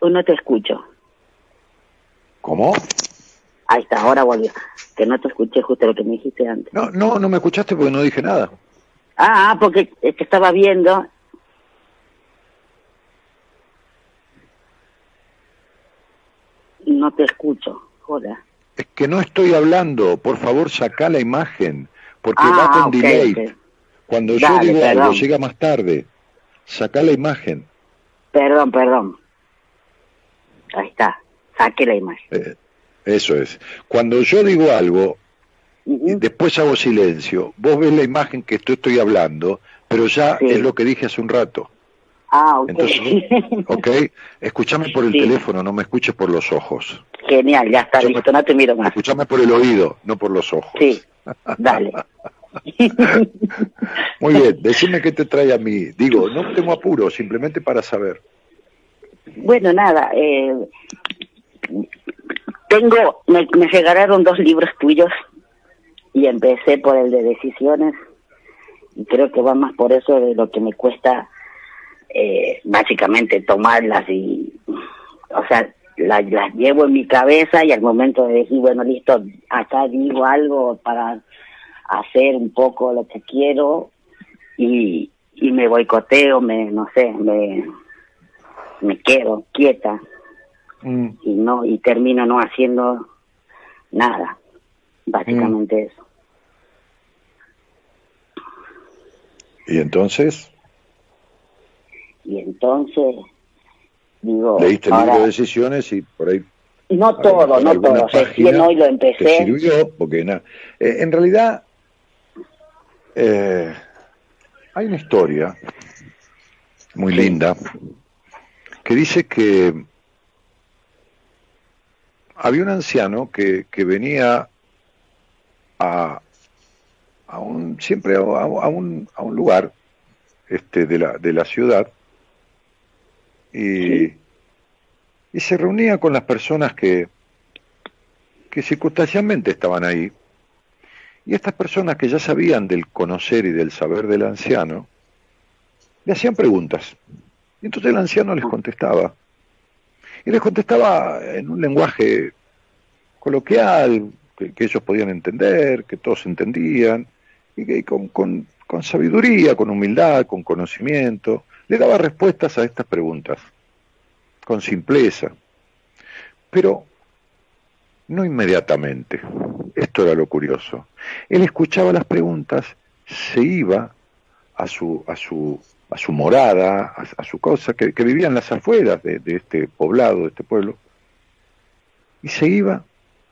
no te escucho. ¿Cómo? Ahí está, ahora volvió. Que no te escuché justo lo que me dijiste antes. No, no, no me escuchaste porque no dije nada. Ah, ah, porque es que estaba viendo. No te escucho, joder. Es que no estoy hablando. Por favor, saca la imagen. Porque Ah, va con ok, delay. Cuando yo Dale, digo algo, llega más tarde. Saca la imagen. Perdón, perdón. Ahí está, saqué la imagen. Eh, Eso es. Cuando yo digo algo, después hago silencio, vos ves la imagen que estoy, estoy hablando, pero ya Sí. es lo que dije hace un rato. Ah, ok. Entonces, ¿ok? Escúchame por el Sí. teléfono, no me escuches por los ojos. Genial, ya está Yo- listo, no te miro más. Escúchame por el oído, no por los ojos. Sí, dale. Muy bien, decime qué te trae a mí. Digo, no tengo apuro, simplemente para saber. Bueno, nada, eh, tengo, me, me regalaron dos libros tuyos y empecé por el de decisiones. Y creo que va más por eso de lo que me cuesta eh, básicamente tomarlas y, o sea, la- las llevo en mi cabeza y al momento de decir, bueno, listo, acá digo algo para hacer un poco lo que quiero y, y me boicoteo, me, no sé, me, me quedo quieta Mm, y no y termino no haciendo nada básicamente eso. Y entonces, y entonces digo leíste el ahora, libro de decisiones y por ahí no todo no todo recién hoy lo te empecé. sirvió, porque na- eh, en realidad eh, hay una historia muy linda que dice que había un anciano que, que venía a, a un siempre a, un, a un lugar este de la de la ciudad y, y se reunía con las personas que que circunstancialmente estaban ahí. Y estas personas que ya sabían del conocer y del saber del anciano le hacían preguntas. Y entonces el anciano les contestaba y les contestaba en un lenguaje coloquial que, ellos podían entender, que todos entendían, y que con, con, con sabiduría, con humildad, con conocimiento, le daba respuestas a estas preguntas, con simpleza, pero no inmediatamente. Esto era lo curioso. Él escuchaba las preguntas, se iba a su, a su, a su morada, a, a su cosa, que, que vivía en las afueras de, este poblado, de este pueblo, y se iba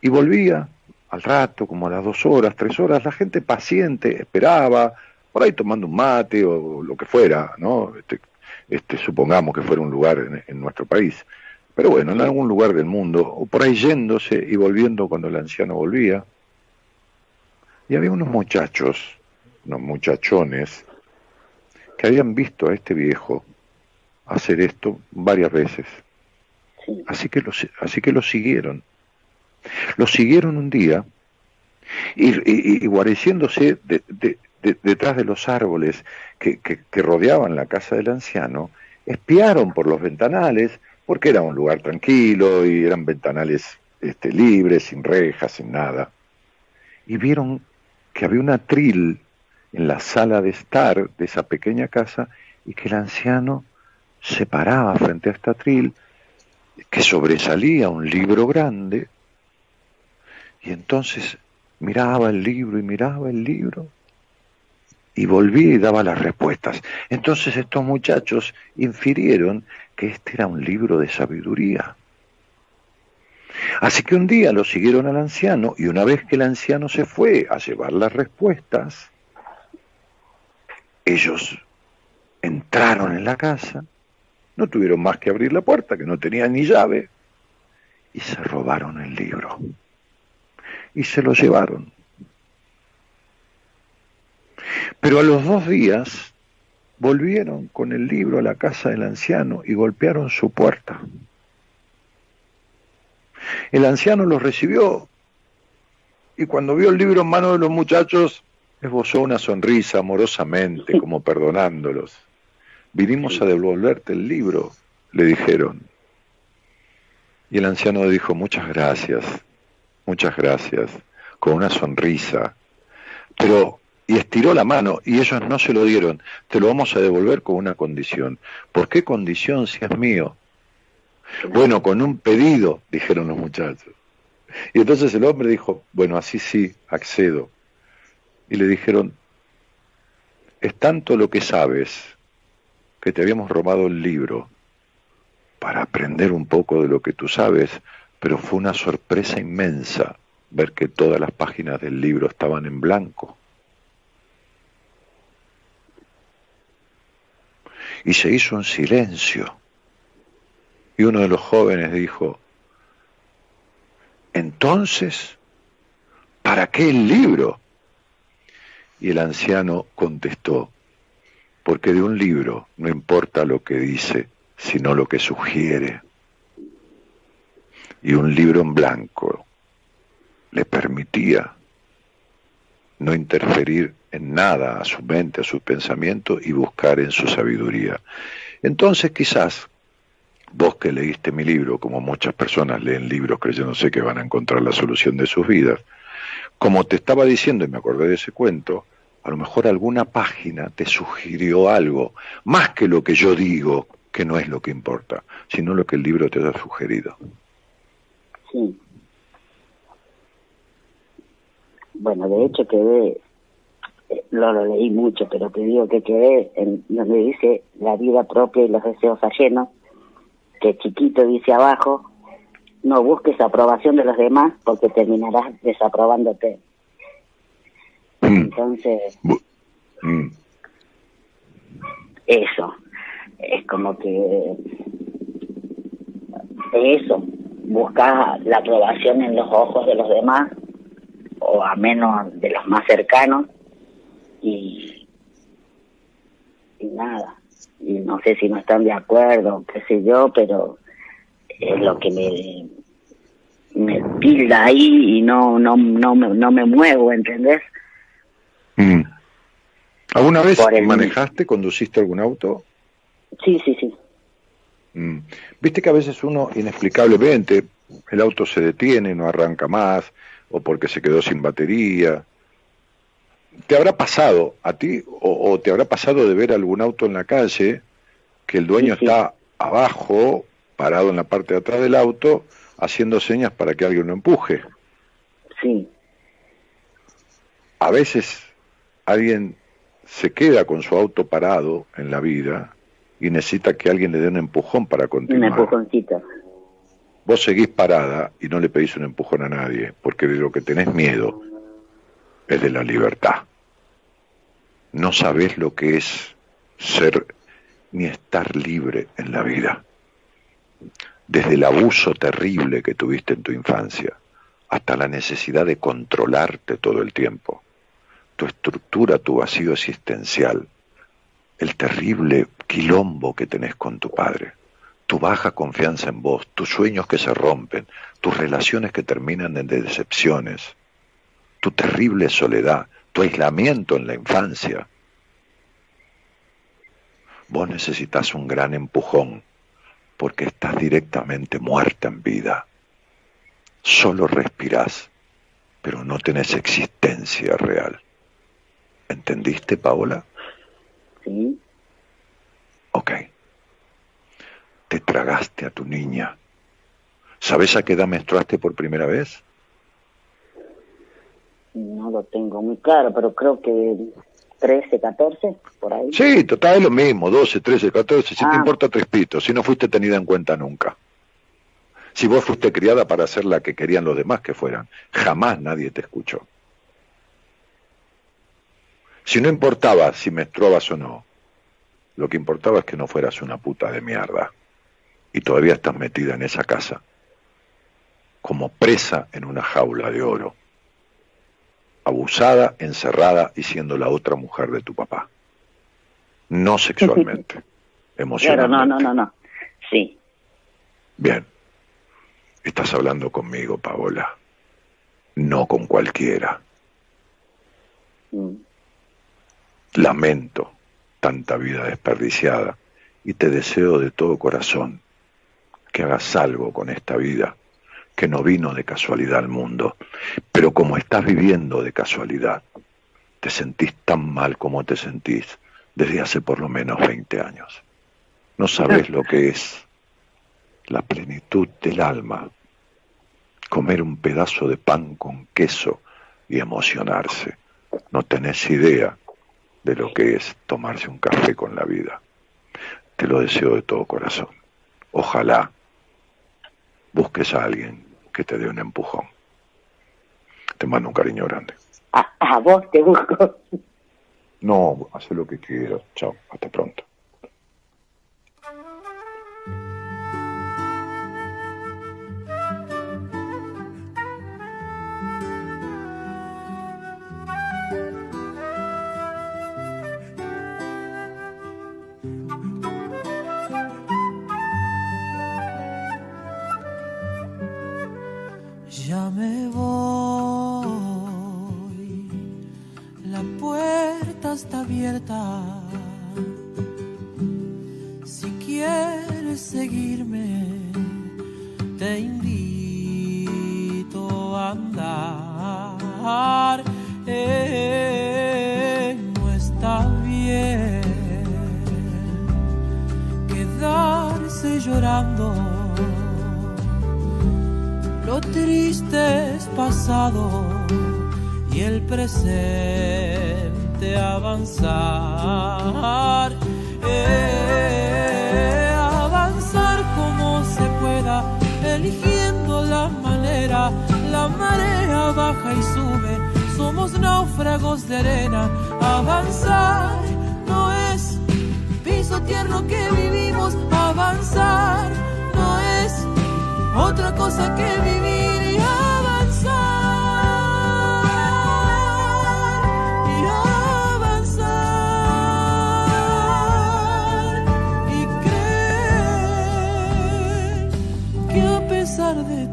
y volvía al rato, como a las dos horas, tres horas, la gente paciente esperaba, por ahí tomando un mate o lo que fuera, ¿no? Este, este, supongamos que fuera un lugar en, en nuestro país, pero bueno, en algún lugar del mundo, o por ahí yéndose y volviendo cuando el anciano volvía. Y había unos muchachos, unos muchachones, que habían visto a este viejo hacer esto varias veces. Sí. Así que lo, así que lo siguieron. Lo siguieron un día y, y- y guareciéndose de- de- de- detrás de los árboles que, que- que rodeaban la casa del anciano, espiaron por los ventanales, porque era un lugar tranquilo y eran ventanales este, libres, sin rejas, sin nada, y vieron que había un atril en la sala de estar de esa pequeña casa y que el anciano se paraba frente a este atril, que sobresalía un libro grande, y entonces miraba el libro y miraba el libro y volvía y daba las respuestas. Entonces estos muchachos infirieron que este era un libro de sabiduría. Así que un día lo siguieron al anciano y una vez que el anciano se fue a llevar las respuestas, ellos entraron en la casa, no tuvieron más que abrir la puerta, que no tenían ni llave, y se robaron el libro. Y se lo llevaron. Pero a los dos días volvieron con el libro a la casa del anciano y golpearon su puerta. El anciano los recibió y cuando vio el libro en manos de los muchachos esbozó una sonrisa amorosamente, como perdonándolos. Vinimos a devolverte el libro, le dijeron. Y el anciano dijo, muchas gracias, muchas gracias, con una sonrisa. Pero, y estiró la mano, y ellos no se lo dieron, te lo vamos a devolver con una condición. ¿Por qué condición si es mío? Bueno, con un pedido, dijeron los muchachos. Y entonces el hombre dijo, bueno, así sí, accedo. Y le dijeron, es tanto lo que sabes que te habíamos robado el libro para aprender un poco de lo que tú sabes, pero fue una sorpresa inmensa ver que todas las páginas del libro estaban en blanco. Y se hizo un silencio. Y uno de los jóvenes dijo, entonces, ¿para qué el libro? Y el anciano contestó, porque de un libro no importa lo que dice, sino lo que sugiere. Y un libro en blanco le permitía no interferir en nada a su mente, a su pensamiento y buscar en su sabiduría. Entonces quizás vos que leíste mi libro, como muchas personas leen libros creyéndose que van a encontrar la solución de sus vidas, como te estaba diciendo y me acordé de ese cuento, a lo mejor alguna página te sugirió algo, más que lo que yo digo, que no es lo que importa, sino lo que el libro te ha sugerido. Sí. Bueno, de hecho quedé, eh, no lo leí mucho, pero te digo que quedé en donde dice la vida propia y los deseos ajenos, que chiquito dice abajo, no busques aprobación de los demás porque terminarás desaprobándote. Entonces, mm, eso, es como que eso, buscar la aprobación en los ojos de los demás o a menos de los más cercanos y, y nada, y no sé si no están de acuerdo, qué sé yo, pero es lo que me me tilda ahí y no no no me, no me muevo, ¿entendés? mm. ¿Alguna vez el- manejaste, conduciste algún auto? Sí, sí, sí. Mm. Viste que a veces uno inexplicablemente el auto se detiene, no arranca más, o porque se quedó sin batería. ¿Te habrá pasado a ti o, o te habrá pasado de ver algún auto en la calle que el dueño Sí, sí. está abajo, parado en la parte de atrás del auto, haciendo señas para que alguien lo empuje? Sí, A veces alguien se queda con su auto parado en la vida y necesita que alguien le dé un empujón para un continuar. empujoncito. Vos seguís parada y no le pedís un empujón a nadie, porque de lo que tenés miedo es de la libertad. No sabés lo que es ser ni estar libre en la vida. Desde el abuso terrible que tuviste en tu infancia hasta la necesidad de controlarte todo el tiempo, tu estructura, tu vacío existencial, el terrible quilombo que tenés con tu padre tu baja confianza en vos, tus sueños que se rompen, tus relaciones que terminan en decepciones, tu terrible soledad, tu aislamiento en la infancia. Vos necesitas un gran empujón porque estás directamente muerta en vida. Solo respirás, pero no tenés existencia real. ¿Entendiste, Paola? Sí, Ok. Te tragaste a tu niña. ¿Sabes a qué edad menstruaste por primera vez? no lo tengo muy claro, pero creo que 13, 14, por ahí. Sí, total, es lo mismo, 12, 13, 14, si te Ah. importa tres pitos, si no fuiste tenida en cuenta nunca. Si vos fuiste criada para ser la que querían los demás que fueran, jamás nadie te escuchó. Si no importaba si menstruabas o no, lo que importaba es que no fueras una puta de mierda. Y todavía estás metida en esa casa, como presa en una jaula de oro, abusada, encerrada y siendo la otra mujer de tu papá. No sexualmente, Claro, emocionalmente. no, no, no, no. Sí, Bien. Estás hablando conmigo, Paola. No con cualquiera. mm, Lamento tanta vida desperdiciada y te deseo de todo corazón que hagas algo con esta vida que no vino de casualidad al mundo. Pero como estás viviendo de casualidad, te sentís tan mal como te sentís desde hace por lo menos 20 años. No sabes lo que es la plenitud del alma, comer un pedazo de pan con queso y emocionarse. No tenés idea de lo que es tomarse un café con la vida. Te lo deseo de todo corazón. Ojalá busques a alguien que te dé un empujón. Te mando un cariño grande. A, a vos te busco. No, haz lo que quieras. Chao, hasta pronto. Si quieres seguirme, te invito a andar. No está bien quedarse llorando. Lo triste es pasado y el presente avanzar. Eh, avanzar como se pueda, eligiendo la manera. La marea baja y sube, somos náufragos de arena. Avanzar no es piso tierno que vivimos, avanzar no es otra cosa que vivir pesar de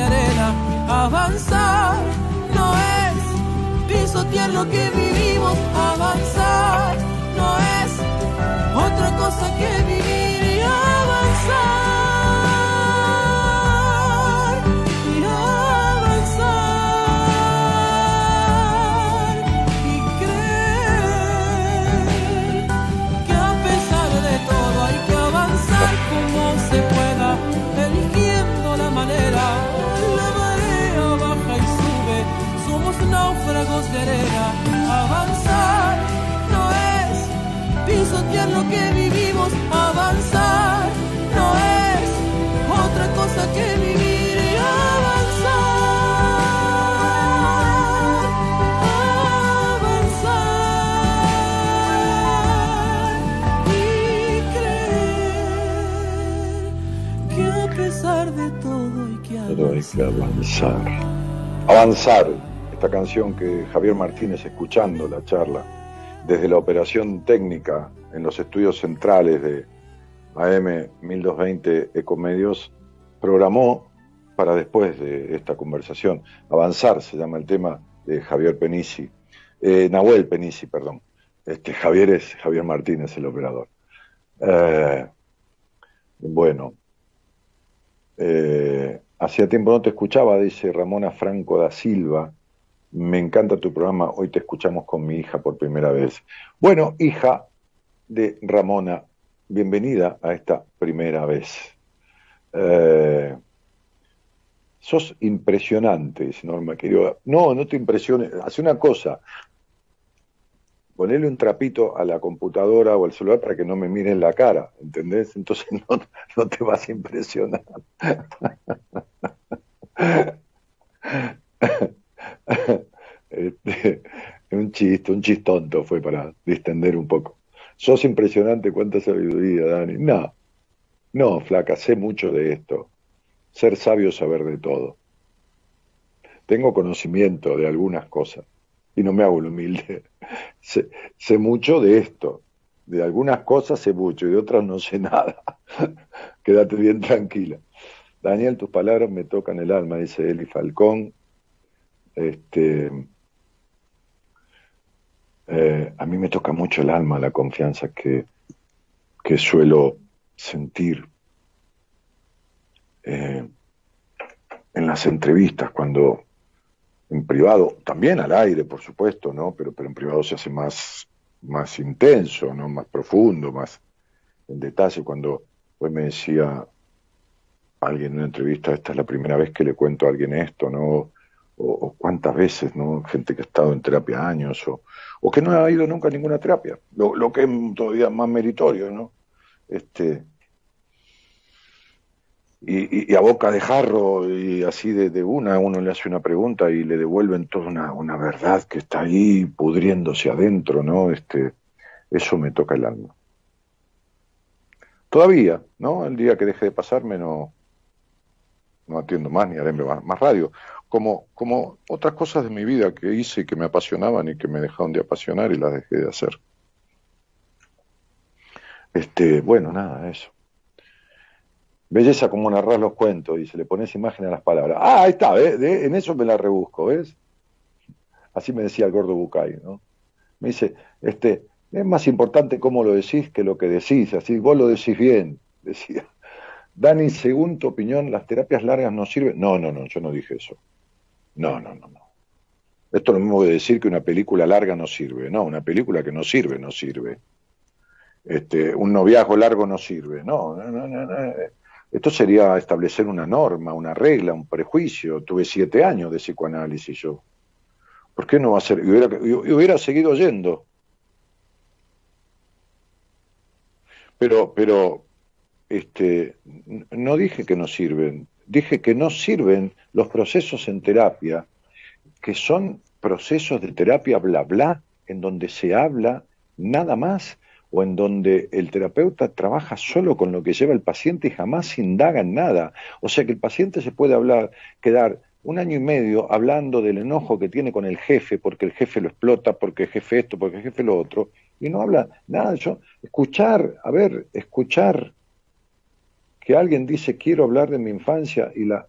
Avanzar no es pisotear lo que vivimos. Avanzar no es otra cosa que vivir y avanzar lo que vivimos, avanzar no es otra cosa que vivir y avanzar, avanzar y creer que a pesar de todo hay que Pero hay que avanzar. avanzar. Avanzar. Esta canción que Javier Martínez, escuchando la charla, desde la operación técnica en los estudios centrales de AM 1220 Ecomedios, programó para después de esta conversación. Avanzar se llama el tema de Javier Penici, eh, Nahuel Penici, perdón. Este, Javier es Javier Martínez, el operador. Eh, bueno, eh, hacía tiempo no te escuchaba, dice Ramona Franco da Silva. Me encanta tu programa, hoy te escuchamos con mi hija por primera vez. Bueno, hija de Ramona, bienvenida a esta primera vez. Eh, sos impresionante, dice Norma. No, no te impresiones, hace una cosa. Ponele un trapito a la computadora o al celular para que no me miren la cara, ¿entendés? Entonces no, no te vas a impresionar. Este, un chiste, un chistonto fue para distender un poco. Sos impresionante, cuánta sabiduría, Dani. No, no, flaca, sé mucho de esto. Ser sabio, saber de todo. tengo conocimiento de algunas cosas y no me hago el humilde. Sé, sé mucho de esto, de algunas cosas sé mucho y de otras no sé nada. Quédate bien tranquila. Daniel, tus palabras me tocan el alma, dice Eli Falcón. Este, eh, a mí me toca mucho el alma la confianza que, suelo sentir eh, en las entrevistas, cuando en privado, también al aire, por supuesto, ¿no? Pero, pero en privado se hace más, más intenso, ¿no? Más profundo, más en detalle. Cuando hoy me decía alguien en una entrevista, esta es la primera vez que le cuento a alguien esto, ¿no? O, o cuántas veces, ¿no? Gente que ha estado en terapia años, o, o que no ha ido nunca a ninguna terapia, lo, que es todavía más meritorio, ¿no? Este, y a boca de jarro y así de, de una, uno le hace una pregunta y le devuelven toda una, una verdad que está ahí pudriéndose adentro, ¿no? Este, eso me toca el alma. Todavía, ¿no? El día que deje de pasarme no, no atiendo más ni haré más, más radio. Como, como otras cosas de mi vida que hice y que me apasionaban y que me dejaron de apasionar y las dejé de hacer. Este, bueno, nada, eso. Belleza como narrar los cuentos y se le pones imagen a las palabras. Ah, ahí está, ¿ves? De- en eso me la rebusco, ¿ves? Así me decía el gordo Bucay, ¿no? Me dice, este, es más importante cómo lo decís que lo que decís, así vos lo decís bien, decía. Dani, según tu opinión, ¿las terapias largas no sirven? No, no, no, yo no dije eso. No, no, no, no. Esto es lo mismo de decir que una película larga no sirve. No, una película que no sirve, no sirve. Este, un noviazgo largo no sirve. No, no, no, no. Esto sería establecer una norma, una regla, un prejuicio. Tuve siete años de psicoanálisis yo. ¿Por qué no va a ser? Y hubiera, y hubiera seguido yendo. Pero, pero, este, no dije que no sirven. Dije que no sirven los procesos en terapia, que son procesos de terapia bla bla, en donde se habla nada más o en donde el terapeuta trabaja solo con lo que lleva el paciente y jamás indaga en nada. O sea que el paciente se puede hablar, quedar un año y medio hablando del enojo que tiene con el jefe, porque el jefe lo explota, porque el jefe esto, porque el jefe lo otro, y no habla nada. Yo, escuchar, a ver, escuchar que alguien dice quiero hablar de mi infancia y la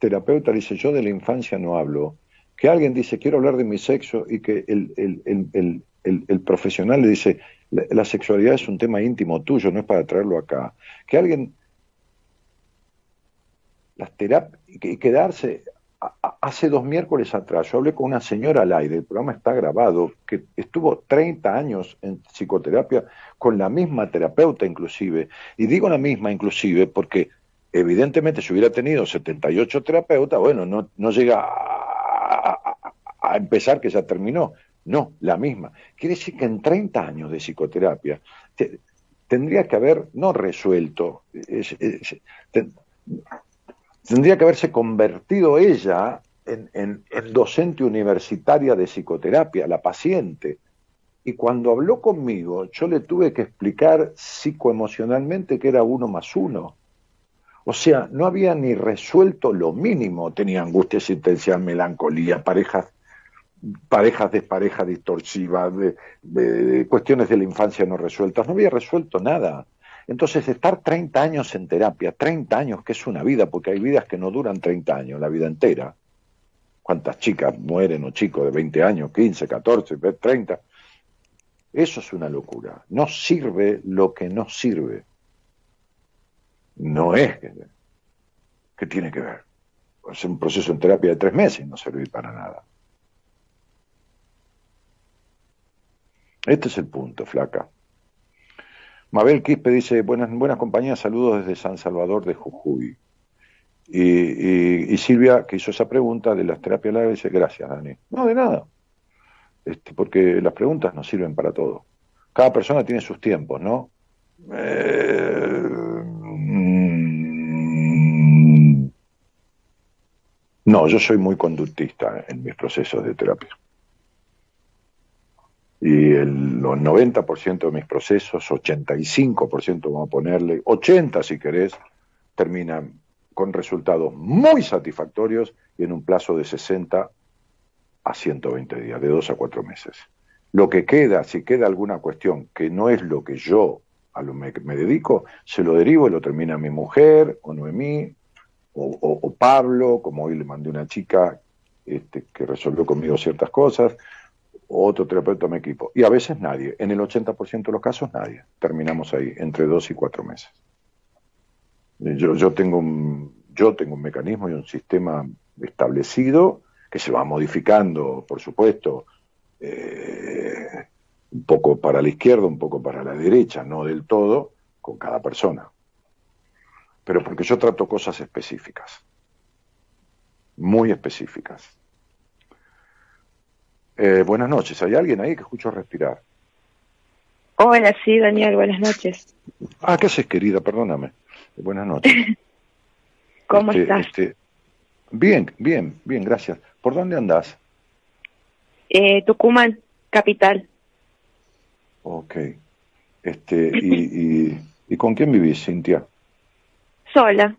terapeuta dice yo de la infancia no hablo, que alguien dice quiero hablar de mi sexo y que el, el, el, el, profesional le dice la, la sexualidad es un tema íntimo tuyo, no es para traerlo acá, que alguien las terapias y quedarse hace dos miércoles atrás yo hablé con una señora al aire, el programa está grabado, que estuvo 30 años en psicoterapia con la misma terapeuta inclusive, y digo la misma inclusive porque evidentemente si hubiera tenido 78 terapeutas, bueno, no, llega a, empezar que ya terminó, no, la misma. Quiere decir que en 30 años de psicoterapia te- tendría que haber, no resuelto, es- es- te- tendría que haberse convertido ella en, en- en docente universitaria de psicoterapia, la paciente. Y cuando habló conmigo, yo le tuve que explicar psicoemocionalmente que era uno más uno. O sea, no había ni resuelto lo mínimo. Tenía angustia existencial, melancolía, parejas, parejas desparejas distorsivas, de, de- de cuestiones de la infancia no resueltas. No había resuelto nada. Entonces, estar 30 años en terapia, 30 años, que es una vida, porque hay vidas que no duran 30 años, la vida entera. ¿Cuántas chicas mueren o chicos de 20 años, 15, 14, 30? Eso es una locura. No sirve lo que no sirve. No es que, tiene que ver. Es un proceso en terapia de tres meses y no servir para nada. Este es el punto, flaca. Mabel Quispe dice, buenas, buenas compañías, saludos desde San Salvador de Jujuy. Y, Silvia, que hizo esa pregunta de las terapias largas, dice, gracias, Dani. No, de nada. Este, porque las preguntas no sirven para todo. Cada persona tiene sus tiempos, ¿no? Eh, mm, no, yo soy muy conductista en mis procesos de terapia. Y el, los 90% de mis procesos, 85% vamos a ponerle, 80 si querés, terminan con resultados muy satisfactorios y en un plazo de 60 a 120 días, de dos a cuatro meses. Lo que queda, si queda alguna cuestión que no es lo que yo a lo me, me dedico, se lo derivo y lo termina mi mujer o Noemí o, o- o Pablo, como hoy le mandé una chica este, que resolvió conmigo ciertas cosas, otro terapeuta mi equipo. Y a veces nadie, en el 80% de los casos nadie. Terminamos ahí, entre dos y cuatro meses. Yo, yo, tengo un, yo tengo un mecanismo y un sistema establecido que se va modificando, por supuesto, eh, un poco para la izquierda, un poco para la derecha, no del todo, con cada persona. Pero porque yo trato cosas específicas, muy específicas. Eh, buenas noches, ¿hay alguien ahí que escucho respirar? Hola, sí, Daniel, buenas noches. Ah, ¿qué haces, querida? Perdóname. Buenas noches. ¿Cómo Este, estás? este, bien, bien, bien, gracias. ¿Por dónde andás? Eh, Tucumán, capital. Ok. Este, y, y, ¿Y con quién vivís, Cintia? Sola.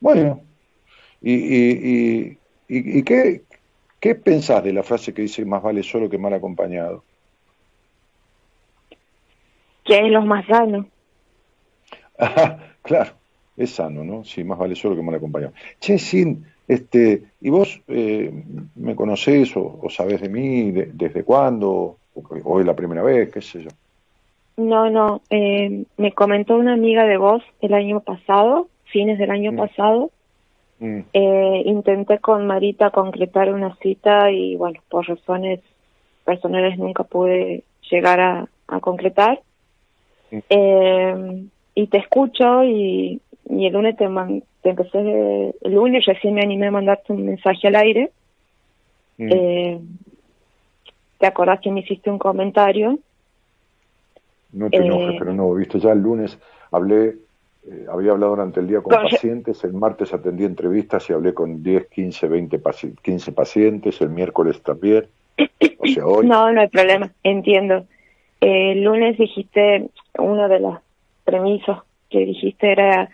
Bueno. ¿Y, y, y, y, y qué, qué pensás de la frase que dice más vale solo que mal acompañado? que es lo más sano. Claro, es sano, ¿no? Sí, más vale solo que mal acompañado. Che, Sin, este, ¿y vos eh, me conocés o, o sabés de mí? de- ¿Desde cuándo? O, o es la primera vez? ¿Qué sé yo? No, no, eh, me comentó una amiga de vos el año pasado, fines del año Mm. pasado. Mm, Eh, intenté con Marita concretar una cita y bueno, por razones personales nunca pude llegar a, a concretar. Mm. Eh, y te escucho y, y el lunes te, man- te empecé, el lunes recién me animé a mandarte un mensaje al aire. mm. Eh, ¿Te acordás que me hiciste un comentario? No te enojes, eh, pero no, viste, ya el lunes hablé, eh, había hablado durante el día con Con- pacientes, el martes atendí entrevistas y hablé con 10, 15, 20, paci- 15 pacientes, el miércoles también, o sea, hoy. No, no hay problema, entiendo. Eh, el lunes dijiste, una de las premisas que dijiste era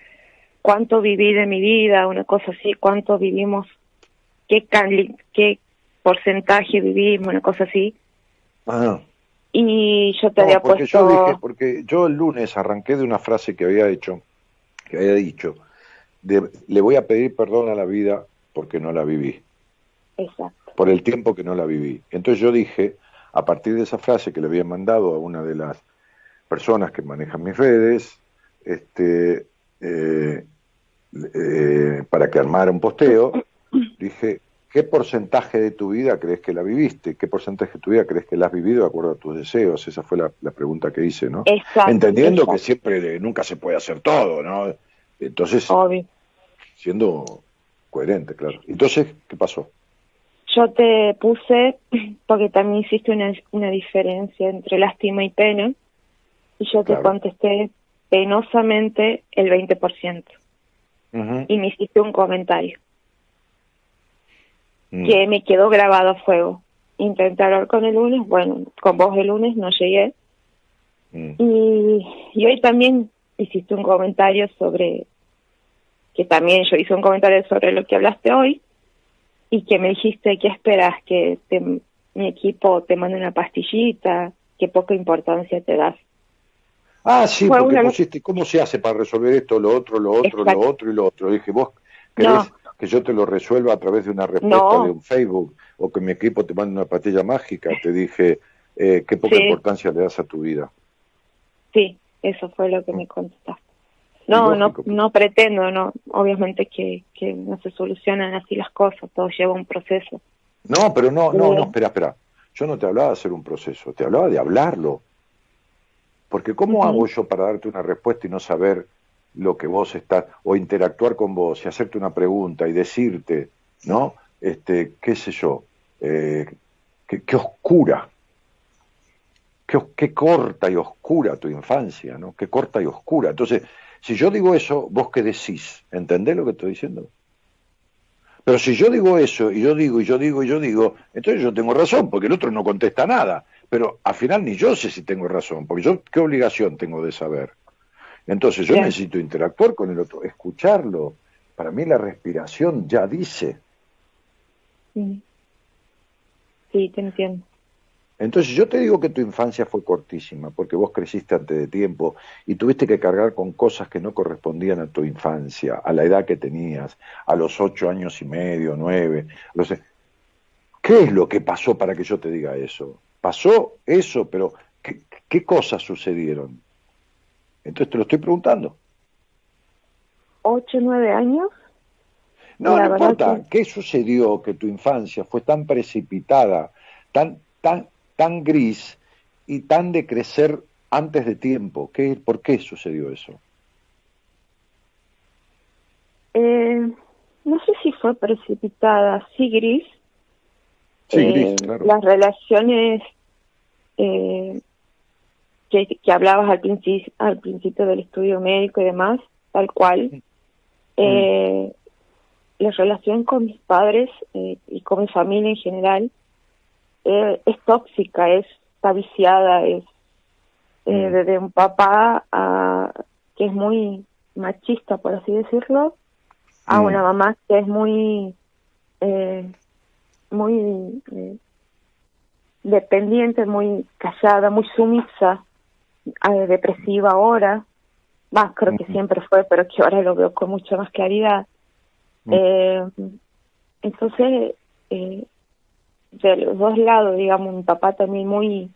cuánto viví de mi vida, una cosa así, cuánto vivimos, qué, cali- qué porcentaje vivimos, una cosa así. Ah, Y yo te no, había porque puesto... yo dije, porque yo el lunes arranqué de una frase que había hecho, que había dicho, de, le voy a pedir perdón a la vida porque no la viví. Exacto. por el tiempo que no la viví. Entonces yo dije, a partir de esa frase que le había mandado a una de las personas que manejan mis redes, este, eh, eh, para que armara un posteo, dije, ¿qué porcentaje de tu vida crees que la viviste? ¿Qué porcentaje de tu vida crees que la has vivido de acuerdo a tus deseos? Esa fue la, la pregunta que hice, ¿no? Exacto. Entendiendo que siempre, eh, nunca se puede hacer todo, ¿no? Entonces, Obvio. siendo coherente, claro. Entonces, ¿qué pasó? Yo te puse, porque también hiciste una, una diferencia entre lástima y pena, y yo te contesté penosamente el 20%. Ujú. Y me hiciste un comentario Mm. que me quedó grabado a fuego. Intenté hablar con el lunes, bueno, con vos el lunes no llegué. Mm. Y, y hoy también hiciste un comentario sobre, que también yo hice un comentario sobre lo que hablaste hoy, y que me dijiste, ¿qué esperas? Que te- mi equipo te mande una pastillita, qué poca importancia te das. Ah, sí, porque una- pusiste, ¿cómo se hace para resolver esto, lo otro, lo otro, Exacto. lo otro y lo otro? Dije, ¿vos querés No. que yo te lo resuelva a través de una respuesta No. de un Facebook o que mi equipo te mande una pastilla mágica? Te dije, eh, qué poca Sí. importancia le das a tu vida. Sí, eso fue lo que me contestaste. No, no, Lógico. no pretendo, no, obviamente que, que no se solucionan así las cosas, todo lleva un proceso. No, pero no, no, no, espera, espera. Yo no te hablaba de hacer un proceso, te hablaba de hablarlo. Porque ¿cómo hago yo para darte una respuesta y no saber lo que vos estás, o interactuar con vos y hacerte una pregunta y decirte, ¿no? Este, qué sé yo, eh, qué, qué oscura, qué, qué corta y oscura tu infancia, ¿no? Qué corta y oscura. Entonces, si yo digo eso, vos qué decís, ¿entendés lo que estoy diciendo? Pero si yo digo eso, y yo digo, y yo digo, y yo digo, entonces yo tengo razón, porque el otro no contesta nada. Pero al final ni yo sé si tengo razón, porque yo qué obligación tengo de saber. Entonces yo necesito interactuar con el otro, escucharlo, Para mí la respiración ya dice. Sí. Sí, te entiendo. Entonces yo te digo que tu infancia fue cortísima, porque vos creciste antes de tiempo y tuviste que cargar con cosas que no correspondían a tu infancia, a la edad que tenías, a los ocho años y medio, nueve. No sé. ¿Qué es lo que pasó para que yo te diga eso? Pasó eso, pero ¿qué, qué cosas sucedieron? Entonces te lo estoy preguntando. ¿Ocho, nueve años? No, no importa. que- ¿Qué sucedió que tu infancia fue tan precipitada, tan, tan, tan gris y tan de crecer antes de tiempo? ¿Qué, ¿Por qué sucedió eso? Eh, no sé si fue precipitada, sí gris. Sí, Eh, claro. Las relaciones eh, que, que hablabas al principio, al principio del estudio médico y demás, tal cual. Eh, la relación con mis padres eh, y con mi familia en general eh, es tóxica, es está viciada, es eh, Mm. desde un papá a, que es muy machista, por así decirlo, a Mm. una mamá que es muy eh, muy eh, dependiente, muy callada, muy sumisa, eh, depresiva ahora, más creo que siempre fue, pero que ahora lo veo con mucha más claridad. Mm. Eh, entonces, eh, de los dos lados, digamos, mi papá también muy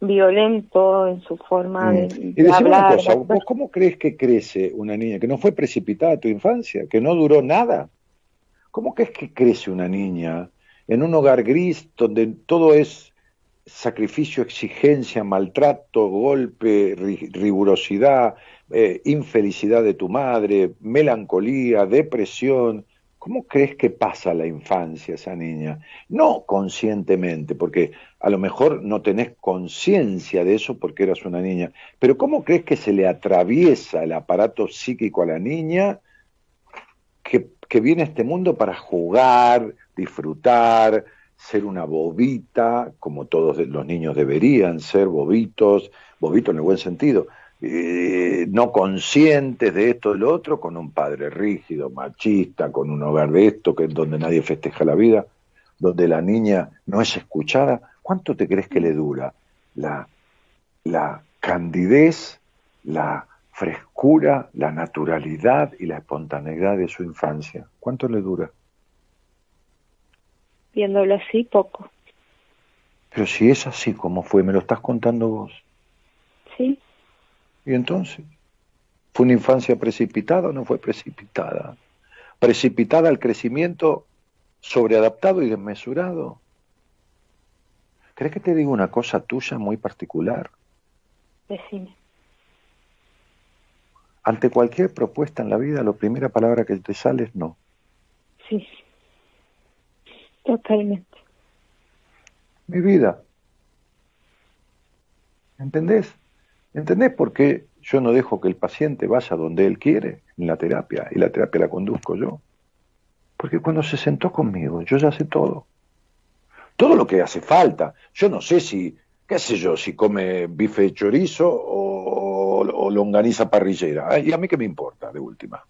violento en su forma de, Mm. Y de decime una hablar. cosa, de ¿vos cómo crees que crece una niña que no fue precipitada tu infancia, que no duró nada? ¿Cómo crees que crece una niña en un hogar gris donde todo es sacrificio, exigencia, maltrato, golpe, ri- rigurosidad, eh, infelicidad de tu madre, melancolía, depresión? ¿Cómo crees que pasa la infancia esa niña? No conscientemente, porque a lo mejor no tenés conciencia de eso porque eras una niña, pero ¿cómo crees que se le atraviesa el aparato psíquico a la niña que, que viene a este mundo para jugar, disfrutar, ser una bobita, como todos los niños deberían ser bobitos, bobitos en el buen sentido, eh, no conscientes de esto, de lo otro, con un padre rígido, machista, con un hogar de esto, que donde nadie festeja la vida, donde la niña no es escuchada, ¿cuánto te crees que le dura la, la candidez, la frescura, la naturalidad y la espontaneidad de su infancia? ¿Cuánto le dura? viéndolo así, poco. Pero si es así como fue, me lo estás contando vos. Sí, ¿Y entonces? ¿Fue una infancia precipitada o no fue precipitada? ¿Precipitada al crecimiento sobreadaptado y desmesurado? ¿Crees que te digo una cosa tuya muy particular? decime. Ante cualquier propuesta en la vida, la primera palabra que te sale es no. Sí, totalmente. Mi vida. ¿Entendés? ¿Entendés por qué yo no dejo que el paciente vaya donde él quiere en la terapia y la terapia la conduzco yo? Porque cuando se sentó conmigo, yo ya sé todo. Todo lo que hace falta. Yo no sé si, qué sé yo, si come bife de chorizo o, o longaniza parrillera. ¿Y a mí qué me importa, de última?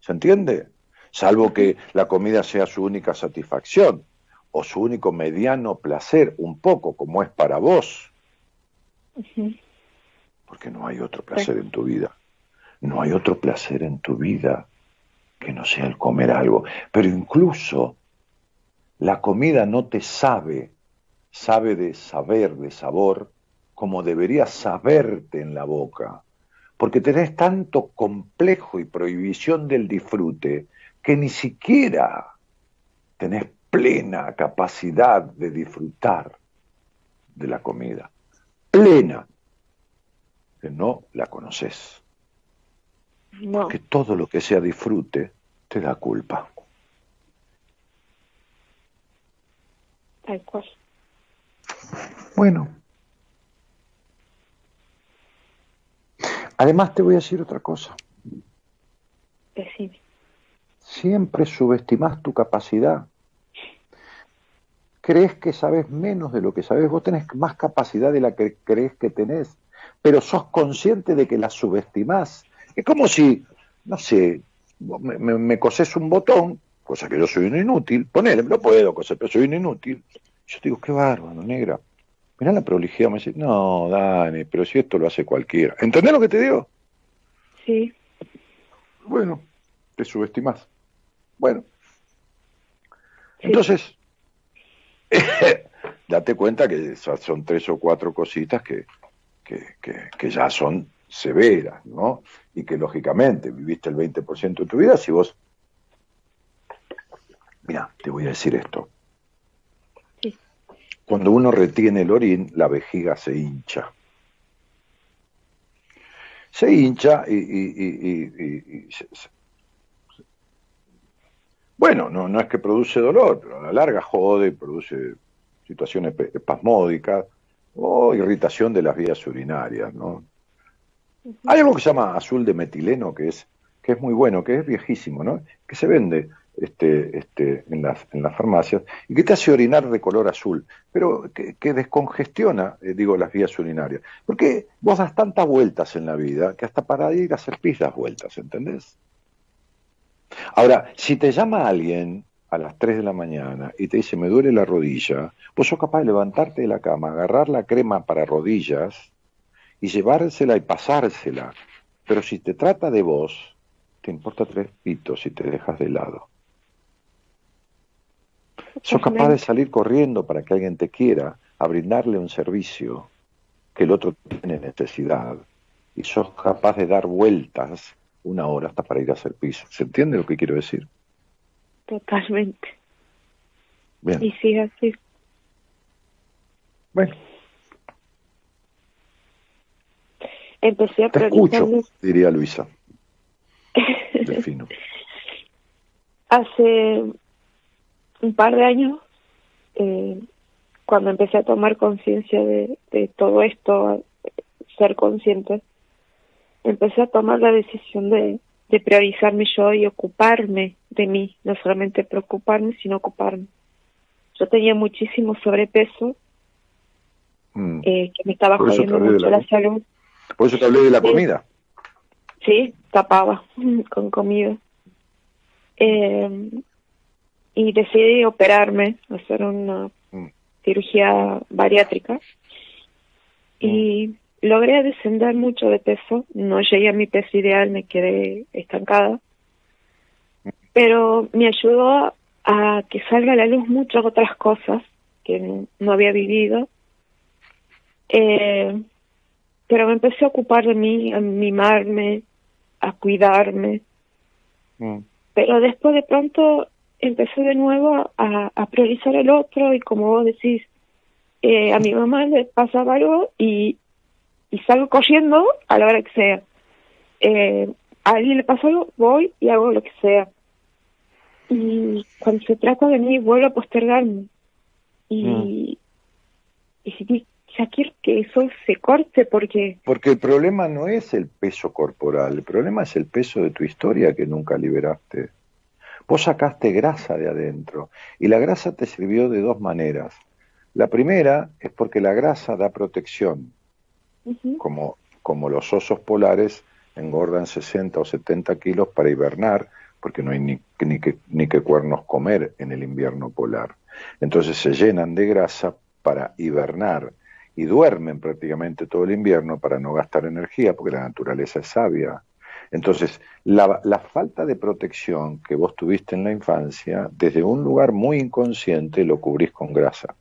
¿Se entiende? Salvo que la comida sea su única satisfacción o su único mediano placer, un poco como es para vos, porque no hay otro placer en tu vida. No hay otro placer en tu vida que no sea el comer algo. Pero incluso la comida no te sabe, sabe de saber, de sabor, como debería saberte en la boca. Porque tenés tanto complejo y prohibición del disfrute que ni siquiera tenés plena capacidad de disfrutar de la comida. Plena. Que no la conoces. No, Que todo lo que sea disfrute te da culpa. tal cual. Bueno. Además te voy a decir otra cosa. Decime. Siempre subestimas tu capacidad. Crees que sabes menos de lo que sabes. Vos tenés más capacidad de la que crees que tenés, pero sos consciente de que la subestimás. Es como si, no sé, me, me, me cosés un botón, cosa que yo soy un inútil, ponele, no puedo coser, pero soy un inútil. Yo te digo, qué bárbaro, negra. Mirá la prolijidad, me dice, no, Dani, pero si esto lo hace cualquiera. ¿Entendés lo que te digo? Sí, Bueno, te subestimás. Bueno. Entonces, date cuenta que son tres o cuatro cositas que, que, que- que ya son severas, ¿no? Y que lógicamente viviste el 20% de tu vida si vos... Mira, te voy a decir esto. Cuando uno retiene el orín, la vejiga se hincha. Se hincha y, y- y- y- y- y se- se- bueno, no, no es que produce dolor, pero a la larga jode, produce situaciones espasmódicas o irritación de las vías urinarias, ¿no? Hay algo que se llama azul de metileno, que es, que es muy bueno, que es viejísimo, ¿no? Que se vende este, este, en, las, en las farmacias y que te hace orinar de color azul, pero que, descongestiona, eh, digo, las vías urinarias. Porque vos das tantas vueltas en la vida que hasta para ir a hacer pis das vueltas, ¿entendés? Ahora, si te llama alguien a las 3 de la mañana y te dice me duele la rodilla, vos sos capaz de levantarte de la cama, agarrar la crema para rodillas y llevársela y pasársela. Pero si te trata de vos, te importa tres pitos si te dejas de lado. Sos capaz de salir corriendo para que alguien te quiera, a brindarle un servicio que el otro tiene necesidad. Y sos capaz de dar vueltas una hora hasta para ir a hacer piso. ¿Se entiende lo que quiero decir? totalmente. Bien. Y sí, así. Bueno, Empecé a te escucho, diría Luisa. Delfino. hace un par de años, eh, cuando empecé a tomar conciencia de, de todo esto, a ser consciente, empecé a tomar la decisión de, de priorizarme yo y ocuparme de mí, no solamente preocuparme, sino ocuparme. Yo tenía muchísimo sobrepeso, Mm. eh, que me estaba jodiendo mucho la la salud. Por eso te hablé de la Sí. comida. Sí, tapaba con comida. Eh, y decidí operarme, hacer una Mm. cirugía bariátrica. Y logré descender mucho de peso. No llegué a mi peso ideal, me quedé estancada. Pero me ayudó a que salga a la luz muchas otras cosas que no, no había vivido. Eh, pero me empecé a ocupar de mí, a mimarme, a cuidarme. Mm. Pero después de pronto empecé de nuevo a, a priorizar el otro y como vos decís, eh, a mi mamá le pasaba algo y, y salgo corriendo a la hora que sea. Eh, a alguien le pasa algo, voy y hago lo que sea. Y cuando se trata de mí, vuelvo a postergarme. Y, y si ya quiero que eso se corte porque Porque el problema no es el peso corporal, el problema es el peso de tu historia que nunca liberaste. Vos sacaste grasa de adentro y la grasa te sirvió de dos maneras. La primera es porque la grasa da protección, como, como los osos polares engordan 60 o 70 kilos para hibernar, porque no hay ni, ni, que, ni que cuernos comer en el invierno polar. Entonces se llenan de grasa para hibernar y duermen prácticamente todo el invierno para no gastar energía, porque la naturaleza es sabia. Entonces, la, la falta de protección que vos tuviste en la infancia, desde un lugar muy inconsciente, lo cubrís con grasa.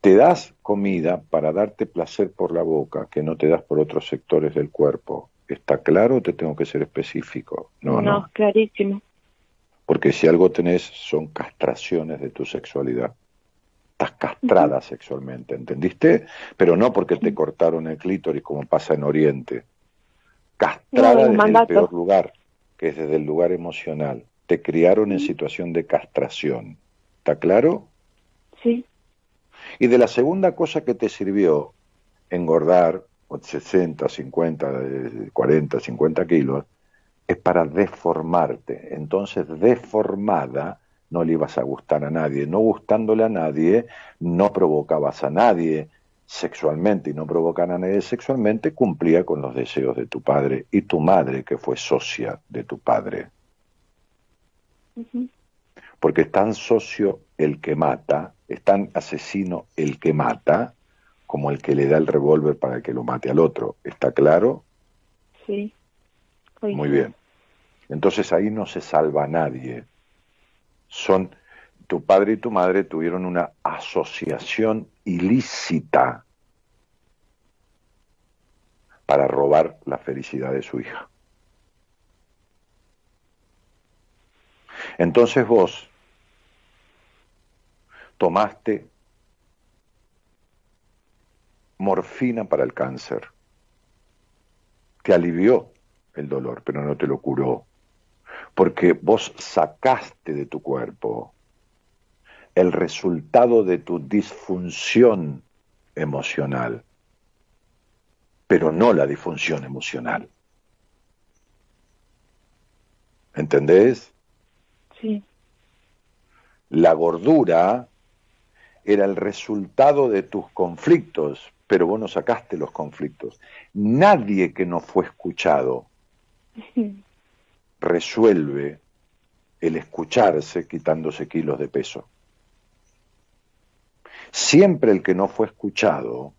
Te das comida para darte placer por la boca, que no te das por otros sectores del cuerpo. ¿Está claro o te tengo que ser específico? No, no. clarísimo. Porque si algo tenés son castraciones de tu sexualidad. Estás castrada sexualmente, ¿entendiste? Pero no porque te cortaron el clítoris como pasa en Oriente. Castrada No, desde el peor lugar, que es desde el lugar emocional. Te criaron en situación de castración. ¿Está claro? Sí, Y de la segunda cosa que te sirvió engordar 60, 50, eh, 40, 50 kilos, es para deformarte. Entonces, deformada, no le ibas a gustar a nadie. No gustándole a nadie, no provocabas a nadie sexualmente y no provocar a nadie sexualmente, cumplía con los deseos de tu padre y tu madre, que fue socia de tu padre. Porque es tan socio el que mata, es tan asesino el que mata, como el que le da el revólver para que lo mate al otro. ¿Está claro? Sí. Oye, Muy bien. Entonces ahí no se salva a nadie. Son tu padre y tu madre tuvieron una asociación ilícita para robar la felicidad de su hija. Entonces vos tomaste morfina para el cáncer. Te alivió el dolor, pero no te lo curó. Porque vos sacaste de tu cuerpo el resultado de tu disfunción emocional, pero no la disfunción emocional. ¿Entendés? Sí. La gordura era el resultado de tus conflictos, pero vos no sacaste los conflictos. Nadie que no fue escuchado resuelve el escucharse quitándose kilos de peso. Siempre el que no fue escuchado,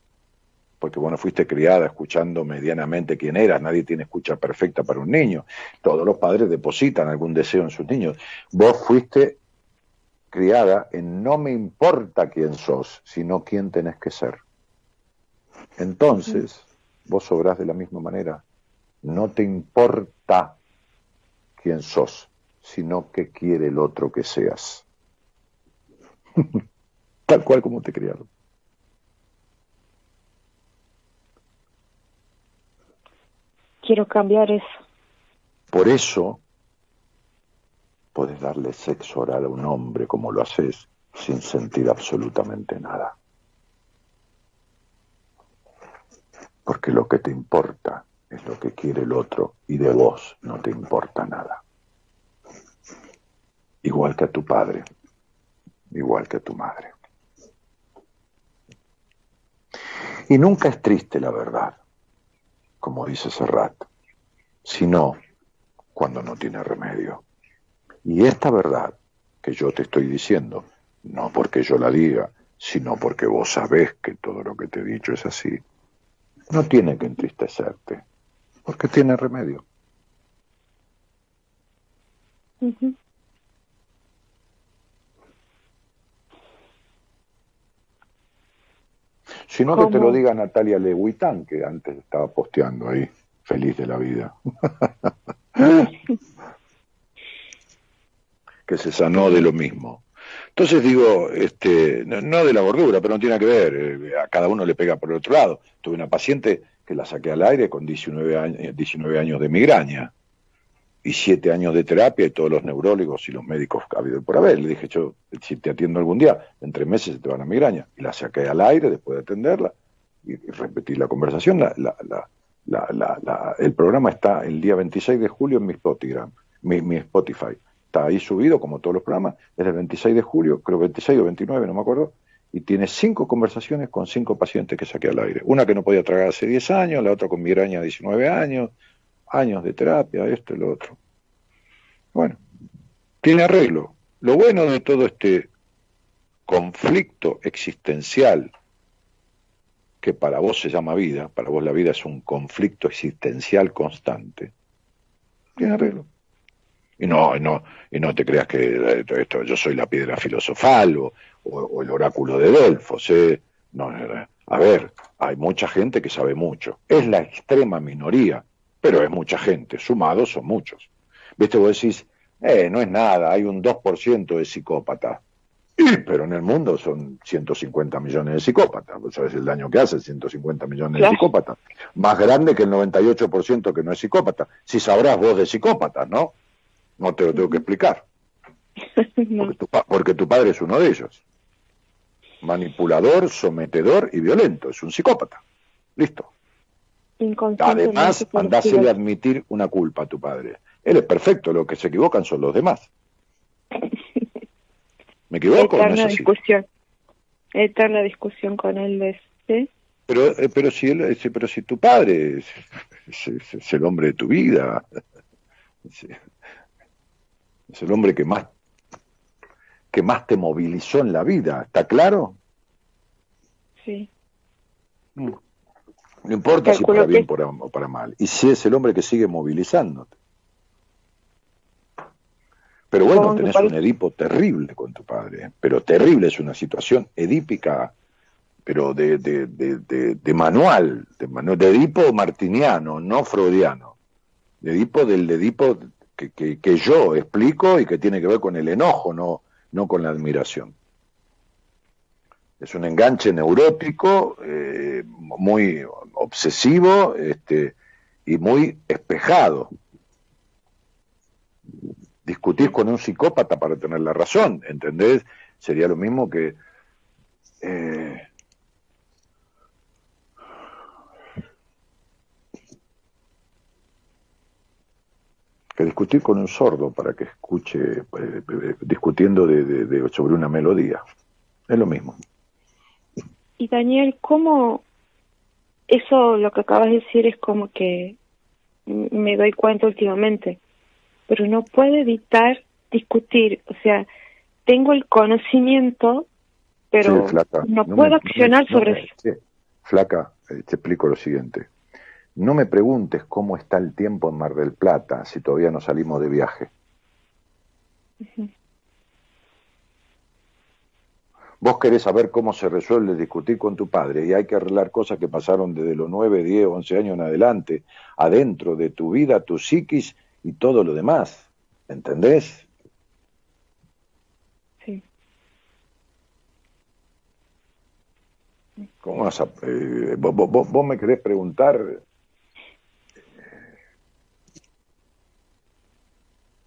porque bueno, fuiste criada escuchando medianamente quién eras, nadie tiene escucha perfecta para un niño, todos los padres depositan algún deseo en sus niños. Vos fuiste criada en no me importa quién sos, sino quién tenés que ser. Entonces, vos sobrás de la misma manera. No te importa quién sos, sino qué quiere el otro que seas. Tal cual como te criaron. Quiero cambiar eso. Por eso podés darle sexo oral a un hombre como lo haces sin sentir absolutamente nada. Porque lo que te importa es lo que quiere el otro y de vos no te importa nada. Igual que a tu padre, igual que a tu madre. Y nunca es triste la verdad, como dice Serrat, sino cuando no tiene remedio. Y esta verdad que yo te estoy diciendo, no porque yo la diga, sino porque vos sabés que todo lo que te he dicho es así, no tiene que entristecerte, porque tiene remedio. Si no, que te ¿Cómo? lo diga Natalia Leguitán, que antes estaba posteando ahí, feliz de la vida. que se sanó de lo mismo. Entonces digo, este, no, no de la gordura, pero no tiene que ver, eh, a cada uno le pega por el otro lado. Tuve una paciente que la saqué al aire con 19 años, 19 años de migraña y 7 años de terapia y todos los neurólogos y los médicos que ha habido por haber. Le dije, yo, si te atiendo algún día, en tres meses se te van a migraña. Y la saqué al aire después de atenderla y, y repetí la conversación. La, la, la, la, la- la- el programa está el día 26 de julio en mi Spotify, mi, Spotify. Está ahí subido como todos los programas, es el 26 de julio, creo 26 o 29, no me acuerdo, y tiene cinco conversaciones con cinco pacientes que saqué al aire. Una que no podía tragar hace 10 años, la otra con migraña 19 años, años de terapia, esto y lo otro. Bueno, tiene arreglo. Lo bueno de todo este conflicto existencial, que para vos se llama vida, para vos la vida es un conflicto existencial constante, tiene arreglo. Y no, no, y no te creas que eh, esto, yo soy la piedra filosofal o, el oráculo de Delfos. ¿eh? No. A ver, hay mucha gente que sabe mucho. Es la extrema minoría, pero es mucha gente. Sumados son muchos. ¿Viste? Vos decís, eh, no es nada, hay un 2% de psicópatas. Y, pero en el mundo son 150 millones de psicópatas. Vos sabés el daño que hace 150 millones de psicópatas. Más grande que el 98% que no es psicópata. Si sabrás vos de psicópatas, ¿no? No te lo tengo que explicar. No. Porque tu, porque tu padre es uno de ellos. Manipulador, sometedor y violento. Es un psicópata. Listo. Además, andásele a admitir una culpa a tu padre. Él es perfecto, lo que se equivocan son los demás. ¿Me equivoco? No Eterna así? discusión. Eterna discusión con él ¿sí? Pero, eh, pero, si él, pero si tu padre es, es- es- es el hombre de tu vida. Es el hombre que más, que más te movilizó en la vida, ¿está claro? Sí. No importa si para bien que- por- o para mal. Y si es el hombre que sigue movilizándote. Pero bueno, tenés un Edipo terrible con tu padre, ¿eh? pero terrible, es una situación edípica, pero de, de, de, de- manual, de, manu- de Edipo martiniano, no freudiano. De Edipo del Edipo que, que, que yo explico y que tiene que ver con el enojo, no, no con la admiración. Es un enganche neurótico, eh, muy obsesivo este, y muy espejado. Discutís con un psicópata para tener la razón, ¿entendés? Sería lo mismo que... eh, que discutir con un sordo para que escuche eh, eh, discutiendo de- sobre una melodía. Es lo mismo. Y Daniel, ¿cómo eso lo que acabas de decir es como que me doy cuenta últimamente, pero no puedo evitar discutir, o sea, tengo el conocimiento, pero Sí, flaca, no, puedo me- accionar no sobre eso. sí. Flaca, eh, te explico lo siguiente. No me preguntes cómo está el tiempo en Mar del Plata si todavía no salimos de viaje. Ujú. Vos querés saber cómo se resuelve discutir con tu padre y hay que arreglar cosas que pasaron desde los 9, 10, 11 años en adelante, adentro de tu vida, tu psiquis y todo lo demás. ¿Entendés? Sí. ¿Cómo vas a, eh, vos, vos- vos- me querés preguntar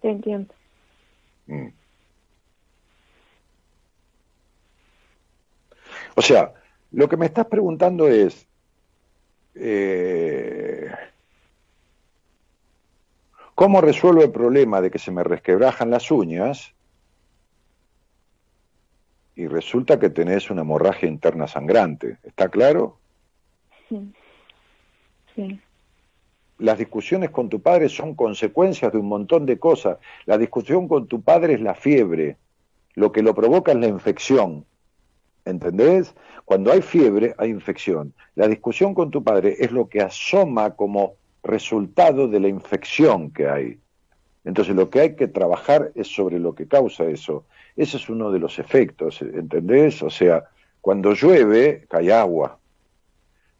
Te entiendo. Mm. O sea, lo que me estás preguntando es, eh, ¿cómo resuelvo el problema de que se me resquebrajan las uñas? Y resulta que tenés una hemorragia interna sangrante. ¿Está claro? Sí. Sí. Las discusiones con tu padre son consecuencias de un montón de cosas. La discusión con tu padre es la fiebre. Lo que lo provoca es la infección. ¿Entendés? Cuando hay fiebre, hay infección. La discusión con tu padre es lo que asoma como resultado de la infección que hay. Entonces lo que hay que trabajar es sobre lo que causa eso. Ese es uno de los efectos, ¿entendés? O sea, cuando llueve, cae agua.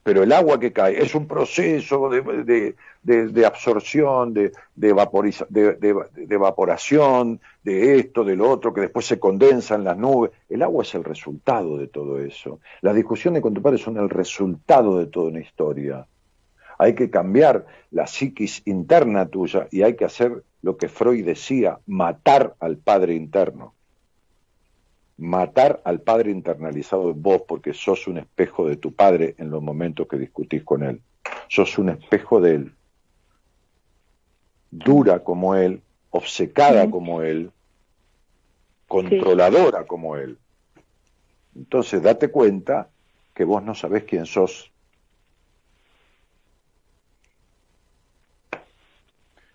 Pero el agua que cae es un proceso de, de- de- de absorción, de, evaporación, de esto, de lo otro, que después se condensa en las nubes. El agua es el resultado de todo eso. Las discusiones con tu padre son el resultado de toda una historia. Hay que cambiar la psiquis interna tuya y hay que hacer lo que Freud decía, matar al padre interno. Matar al padre internalizado en vos porque sos un espejo de tu padre en los momentos que discutís con él. Sos un espejo de él. Dura como él, obcecada como él, controladora como él. Entonces date cuenta que vos no sabés quién sos.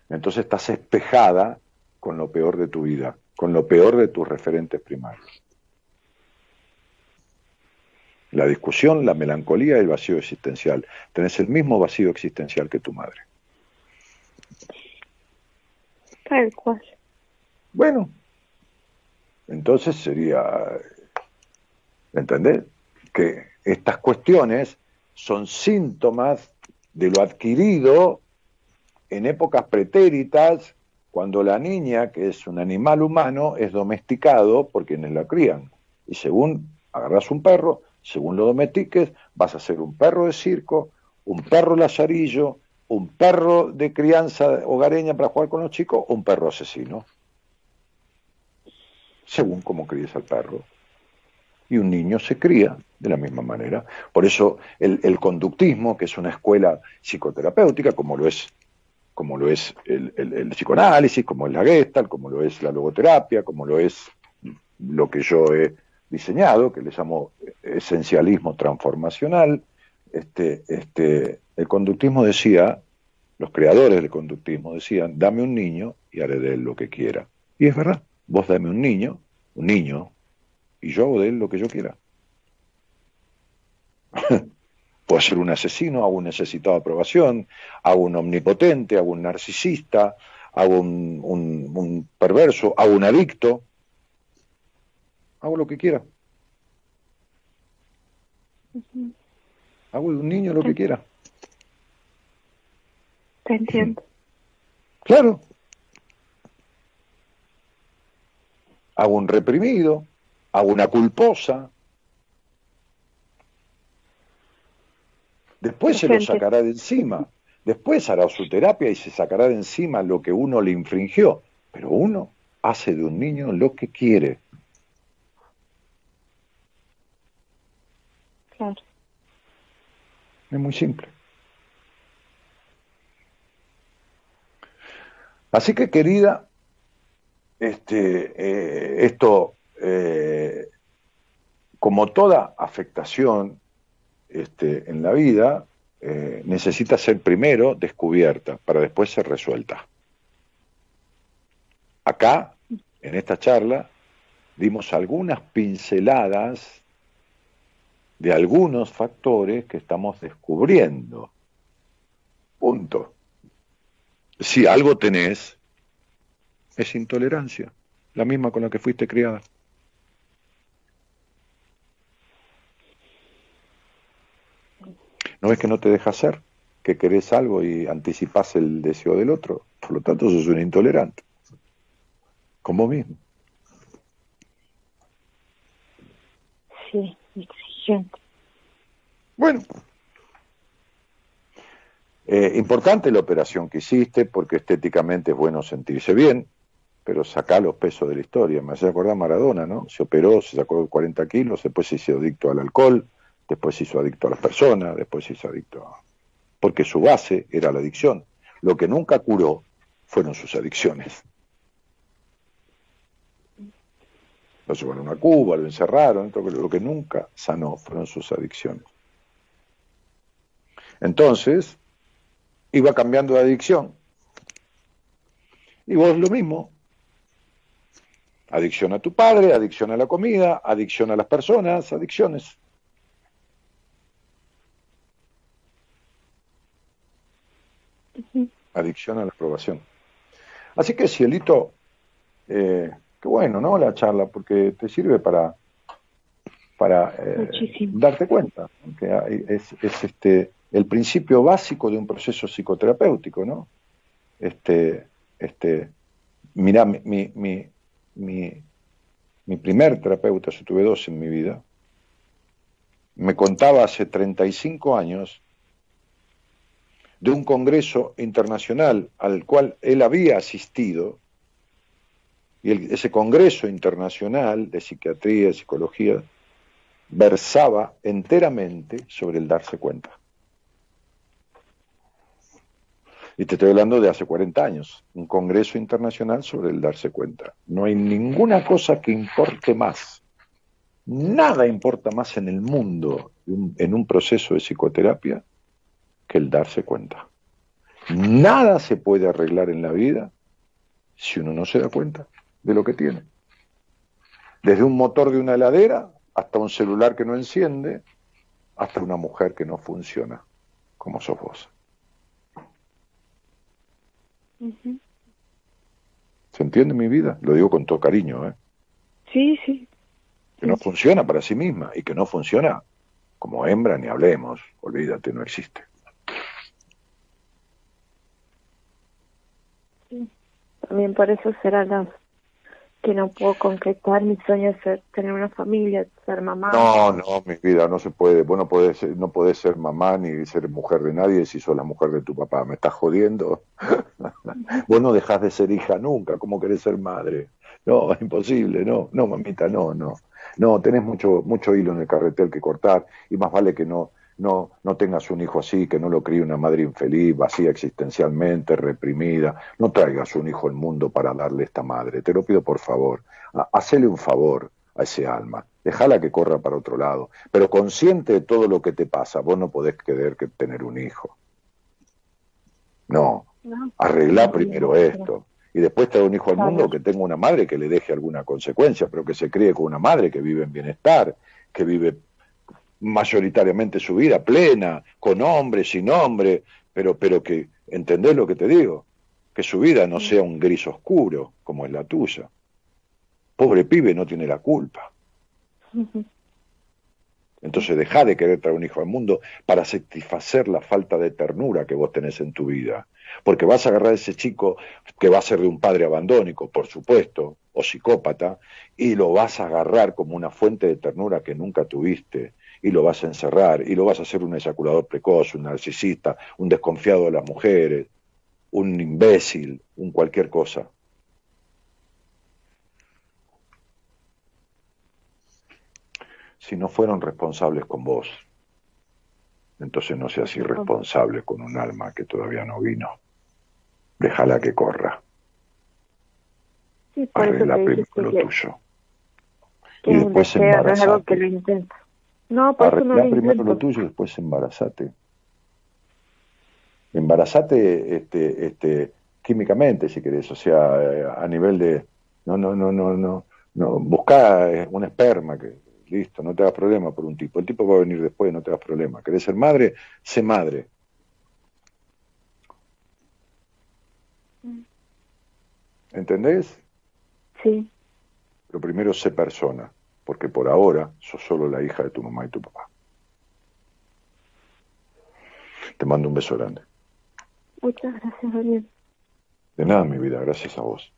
Entonces estás espejada con lo peor de tu vida, con lo peor de tus referentes primarios. La discusión, la melancolía y el vacío existencial. Tenés el mismo vacío existencial que tu madre. Tal cual. Bueno, entonces sería, ¿entendés? Que estas cuestiones son síntomas de lo adquirido en épocas pretéritas, cuando la niña, que es un animal humano, es domesticado por quienes la crían. Y según agarras un perro, según lo domestiques, vas a ser un perro de circo, un perro lazarillo, un perro de crianza hogareña para jugar con los chicos o un perro asesino. Según cómo críes al perro. Y un niño se cría de la misma manera. Por eso el, el conductismo, que es una escuela psicoterapéutica, como lo es como lo es el, el- el psicoanálisis, como es la Gestalt, como lo es la logoterapia, como lo es lo que yo he diseñado, que le llamo esencialismo transformacional. Este, este, el conductismo decía, los creadores del conductismo decían, dame un niño y haré de él lo que quiera. Y es verdad, vos dame un niño, un niño, y yo hago de él lo que yo quiera. Puedo ser un asesino, hago un necesitado de aprobación, hago un omnipotente, hago un narcisista, hago un, un- un perverso, hago un adicto, hago lo que quiera. Hago de un niño lo que quiera. Te entiendo. Claro. Hago un reprimido, hago una culposa. Después se lo sacará de encima. Después hará su terapia y se sacará de encima lo que uno le infringió. Pero uno hace de un niño lo que quiere. Es muy simple. Así que, querida, este, eh, esto, eh, como toda afectación este, en la vida, eh, necesita ser primero descubierta para después ser resuelta. Acá, en esta charla, dimos algunas pinceladas de algunos factores que estamos descubriendo. Punto. Si algo tenés, es intolerancia, la misma con la que fuiste criada. ¿No ves que no te deja hacer? Que querés algo y anticipás el deseo del otro. Por lo tanto, sos un intolerante. Con vos mismo. Sí, Bueno. Eh, importante la operación que hiciste, porque estéticamente es bueno sentirse bien, pero saca los pesos de la historia. Me hace acordar Maradona, ¿no? Se operó, se sacó 40 kilos, después se hizo adicto al alcohol, después se hizo adicto a las personas, después se hizo adicto a... Porque su base era la adicción. Lo que nunca curó fueron sus adicciones. Lo llevaron a Cuba, lo encerraron, lo que nunca sanó fueron sus adicciones. Entonces, iba cambiando de adicción. Y vos lo mismo. Adicción a tu padre, adicción a la comida, adicción a las personas, adicciones. Adicción a la aprobación. Así que, Cielito, eh, qué bueno, ¿no? La charla, porque te sirve para, para eh, darte cuenta ¿no? que es, es este el principio básico de un proceso psicoterapéutico, ¿no? Este, este, mira, mi, mi, mi, mi, mi primer terapeuta, yo tuve dos en mi vida, me contaba hace 35 años de un congreso internacional al cual él había asistido, y ese congreso internacional de psiquiatría y psicología versaba enteramente sobre el darse cuenta. Y te estoy hablando de hace 40 años, un congreso internacional sobre el darse cuenta. No hay ninguna cosa que importe más, nada importa más en el mundo en un proceso de psicoterapia que el darse cuenta. Nada se puede arreglar en la vida si uno no se da cuenta de lo que tiene. Desde un motor de una heladera hasta un celular que no enciende, hasta una mujer que no funciona, como sos vos. ¿Se entiende mi vida? Lo digo con todo cariño, ¿eh? Sí, sí. Que no funciona para sí misma y que no funciona como hembra ni hablemos. Olvídate, no existe. También por eso será la que no puedo concretar mi sueño de ser, tener una familia, ser mamá. No, no, mi vida, no se puede. Vos no podés, no podés ser mamá ni ser mujer de nadie si sos la mujer de tu papá. ¿Me estás jodiendo? Vos no dejás de ser hija nunca. ¿Cómo querés ser madre? No, es imposible. No, no, mamita, no, no. No, tenés mucho, mucho hilo en el carretel que cortar y más vale que no, no, no tengas un hijo así, que no lo críe una madre infeliz, vacía existencialmente, reprimida. No traigas un hijo al mundo para darle esta madre. Te lo pido por favor. Ha- Hacele un favor a ese alma. Dejala que corra para otro lado. Pero consciente de todo lo que te pasa, vos no podés querer que tener un hijo. No, arreglá primero esto. Y después traer un hijo al mundo que tenga una madre que le deje alguna consecuencia, pero que se críe con una madre que vive en bienestar, que vive mayoritariamente su vida plena, con hombre, sin hombre, pero, pero que, ¿entendés lo que te digo? Que su vida no sea un gris oscuro como es la tuya. Pobre pibe no tiene la culpa. Entonces deja de querer traer un hijo al mundo para satisfacer la falta de ternura que vos tenés en tu vida. Porque vas a agarrar a ese chico que va a ser de un padre abandónico, por supuesto, o psicópata, y lo vas a agarrar como una fuente de ternura que nunca tuviste, y lo vas a encerrar, y lo vas a hacer un eyaculador precoz, un narcisista, un desconfiado de las mujeres, un imbécil, un cualquier cosa. si no fueron responsables con vos, entonces no seas irresponsable con un alma que todavía no vino. Déjala que corra. Sí, por eso Arregla te dijiste lo que, tuyo. que y después deseo, no es algo embarazate. que lo intento. No, por eso no lo primero intento. lo tuyo y después embarazate. Embarazate este, este, químicamente, si querés, o sea, eh, a nivel de... No, no, no, no, no. no busca eh, un esperma que listo, no te hagas problema por un tipo. El tipo va a venir después, no te hagas problema. ¿Querés ser madre? Sé madre. ¿Entendés? Sí, Pero primero sé persona, porque por ahora sos solo la hija de tu mamá y tu papá. Te mando un beso grande. muchas gracias, Daniel. De nada, mi vida, gracias a vos.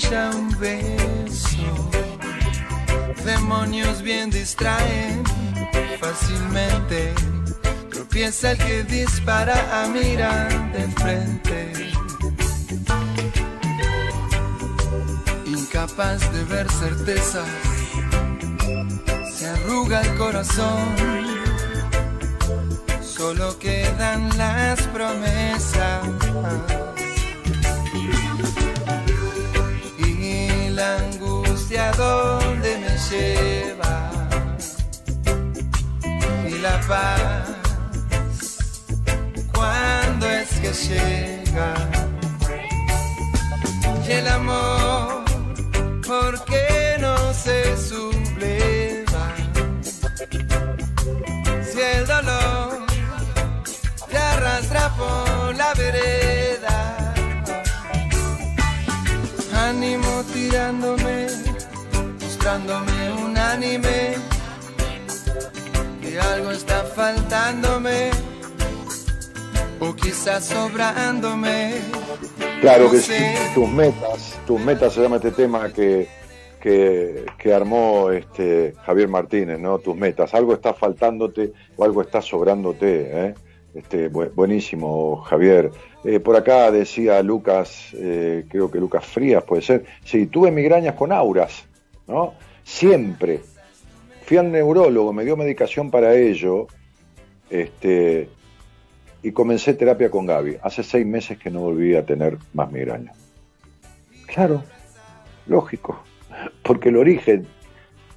Mejilla un beso. Demonios bien distraen fácilmente. Tropieza el que dispara a mirar de frente. Incapaz de ver certezas, se arruga el corazón. Solo quedan las promesas. Angustia donde me lleva. Y la paz cuando es que llega y el amor ¿por qué no se subleva si el dolor te arrastra por la vereda. Ánimo tirándome, un anime, que algo está faltándome, o quizás sobrándome. Claro No que sé. sí, tus metas, tus metas se llama este tema que, que, que armó este Javier Martínez, ¿no? Tus metas. Algo está faltándote o algo está sobrándote, ¿eh? Este, bu- buenísimo, Javier. Eh, por acá decía Lucas, eh, creo que Lucas Frías puede ser. Sí, tuve migrañas con auras, ¿no? Siempre. Fui al neurólogo, me dio medicación para ello, este, y comencé terapia con Gaby. Hace seis meses que no volví a tener más migraña. Claro, lógico, porque el origen,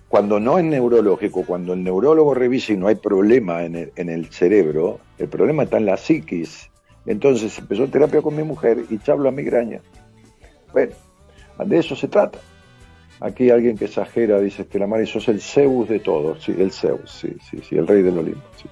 cuando no es neurológico, cuando el neurólogo revisa y no hay problema en el, en el cerebro, el problema está en la psiquis. Entonces empezó terapia con mi mujer y chablo a migraña. Bueno, de eso se trata. Aquí alguien que exagera dice Estela Maris, sos el Zeus de todos. Sí, el Zeus, sí, sí, sí, el rey del Olimpo. sí.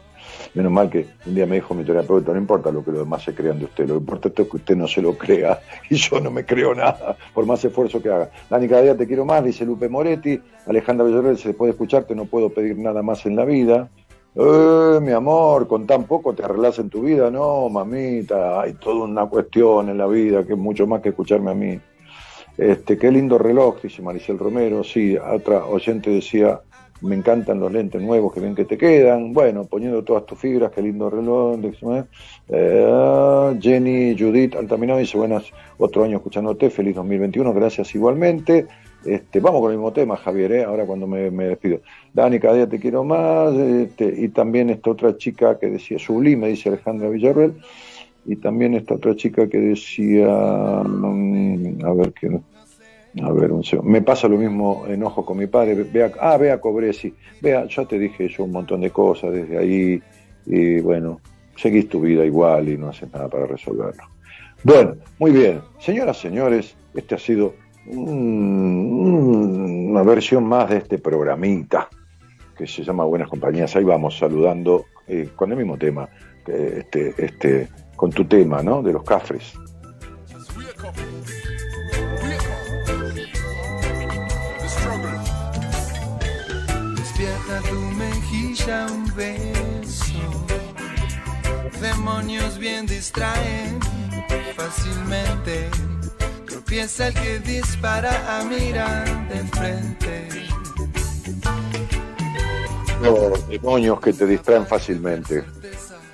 Menos mal que un día me dijo mi terapeuta, no importa lo que los demás se crean de usted, lo importante es que usted no se lo crea y yo no me creo nada, por más esfuerzo que haga. Dani, cada día te quiero más, dice Lupe Moretti. Alejandra Villarreal, se puede escucharte, no puedo pedir nada más en la vida. Eh, mi amor, con tan poco te arreglas en tu vida, no, mamita, hay toda una cuestión en la vida que es mucho más que escucharme a mí. Este, qué lindo reloj, dice Maricel Romero. Sí, otra oyente decía, me encantan los lentes nuevos, que bien que te quedan. Bueno, poniendo todas tus fibras, qué lindo reloj. dice, eh, Jenny Judith Altamirano dice, buenas, otro año escuchándote, feliz 2021, gracias igualmente. Este, vamos con el mismo tema, Javier, ¿eh? ahora cuando me, me despido. Dani, cada día te quiero más. este, y también esta otra chica que decía Sublime, dice Alejandra Villarreal. Y también esta otra chica que decía, mm, a ver qué, a ver, un segundo. me pasa lo mismo enojo con mi padre. Vea, ah, vea, cobré, sí. Vea, ya te dije yo un montón de cosas desde ahí. Y bueno, seguís tu vida igual y no haces nada para resolverlo. Bueno, muy bien. Señoras, señores, este ha sido un- una versión más de este programita que se llama Buenas Compañías. Ahí vamos saludando eh, con el mismo tema, este, este, con tu tema, ¿no? De los cafres. Despierta tu mejilla un beso. Demonios bien distraen fácilmente. Tropieza el que dispara a mirar de frente. Los demonios que te distraen fácilmente.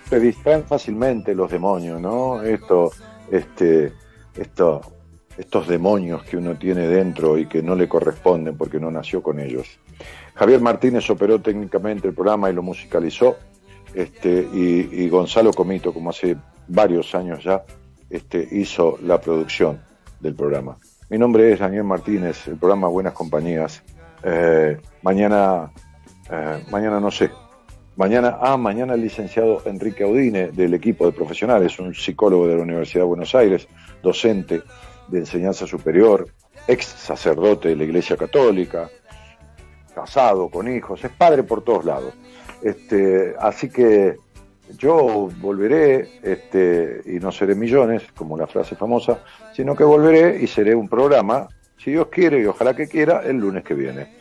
Te distraen fácilmente los demonios, ¿no? Esto, este, esto, estos demonios que uno tiene dentro y que no le corresponden porque no nació con ellos. Javier Martínez operó técnicamente el programa y lo musicalizó, este, y, y Gonzalo Comito, como hace varios años ya, este, hizo la producción del programa. Mi nombre es Daniel Martínez, el programa Buenas Compañías. Eh, mañana, eh, mañana no sé. Mañana, ah, mañana el licenciado Enrique Audine del equipo de profesionales, un psicólogo de la Universidad de Buenos Aires, docente de enseñanza superior, ex sacerdote de la Iglesia Católica, casado, con hijos, es padre por todos lados. Este, así que yo volveré este, y no seré millones, como la frase famosa, sino que volveré y seré un programa, si Dios quiere y ojalá que quiera, el lunes que viene.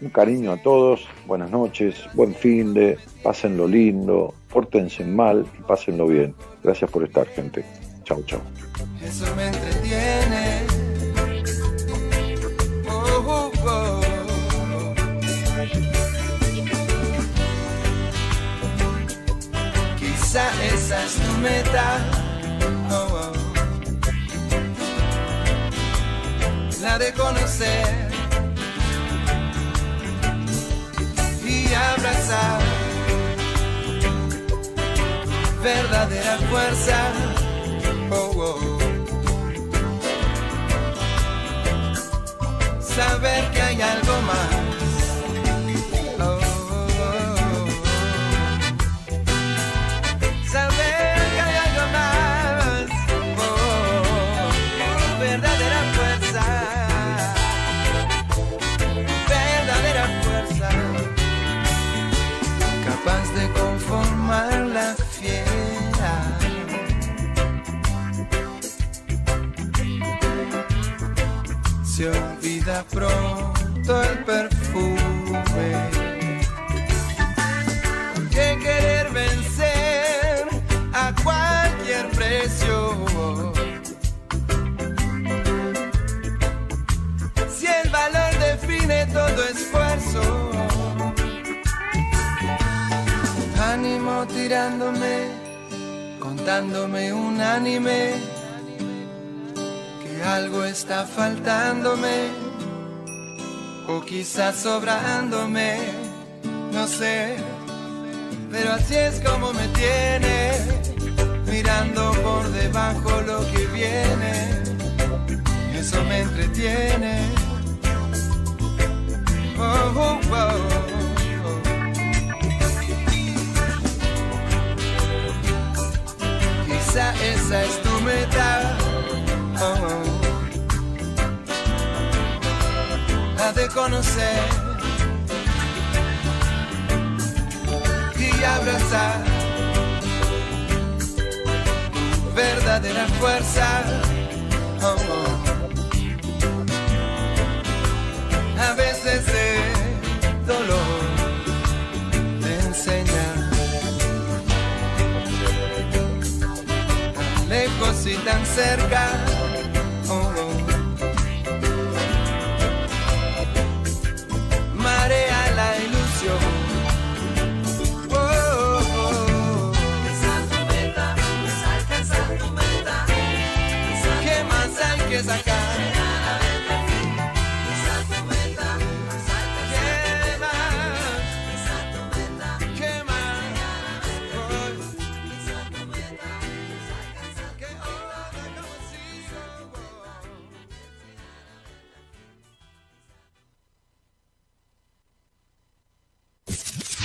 Un cariño a todos, buenas noches, buen fin de, pásenlo lindo, pórtense mal y pásenlo bien. Gracias por estar, gente. Chau, chau. Eso me entretiene. Oh, oh, oh. Quizá esa es tu meta. La de conocer abrazar verdadera fuerza. Oh, oh. Saber que hay algo más. La fiera. se olvida pronto el perfume. ¿Por qué querer vencer a cualquier precio? Si el valor define todo esfuerzo. Tirándome, contándome un anime que algo está faltándome o quizás sobrándome, no sé, pero así es como me tiene, mirando por debajo lo que viene, eso me entretiene. Oh, oh, oh, esa es tu meta. Oh, de conocer y abrazar verdadera fuerza. Oh. A veces el dolor te enseña tan lejos y tan cerca. Oh, oh. Marea la ilusión. Oh, oh, oh. ¿Qué más hay que sacar?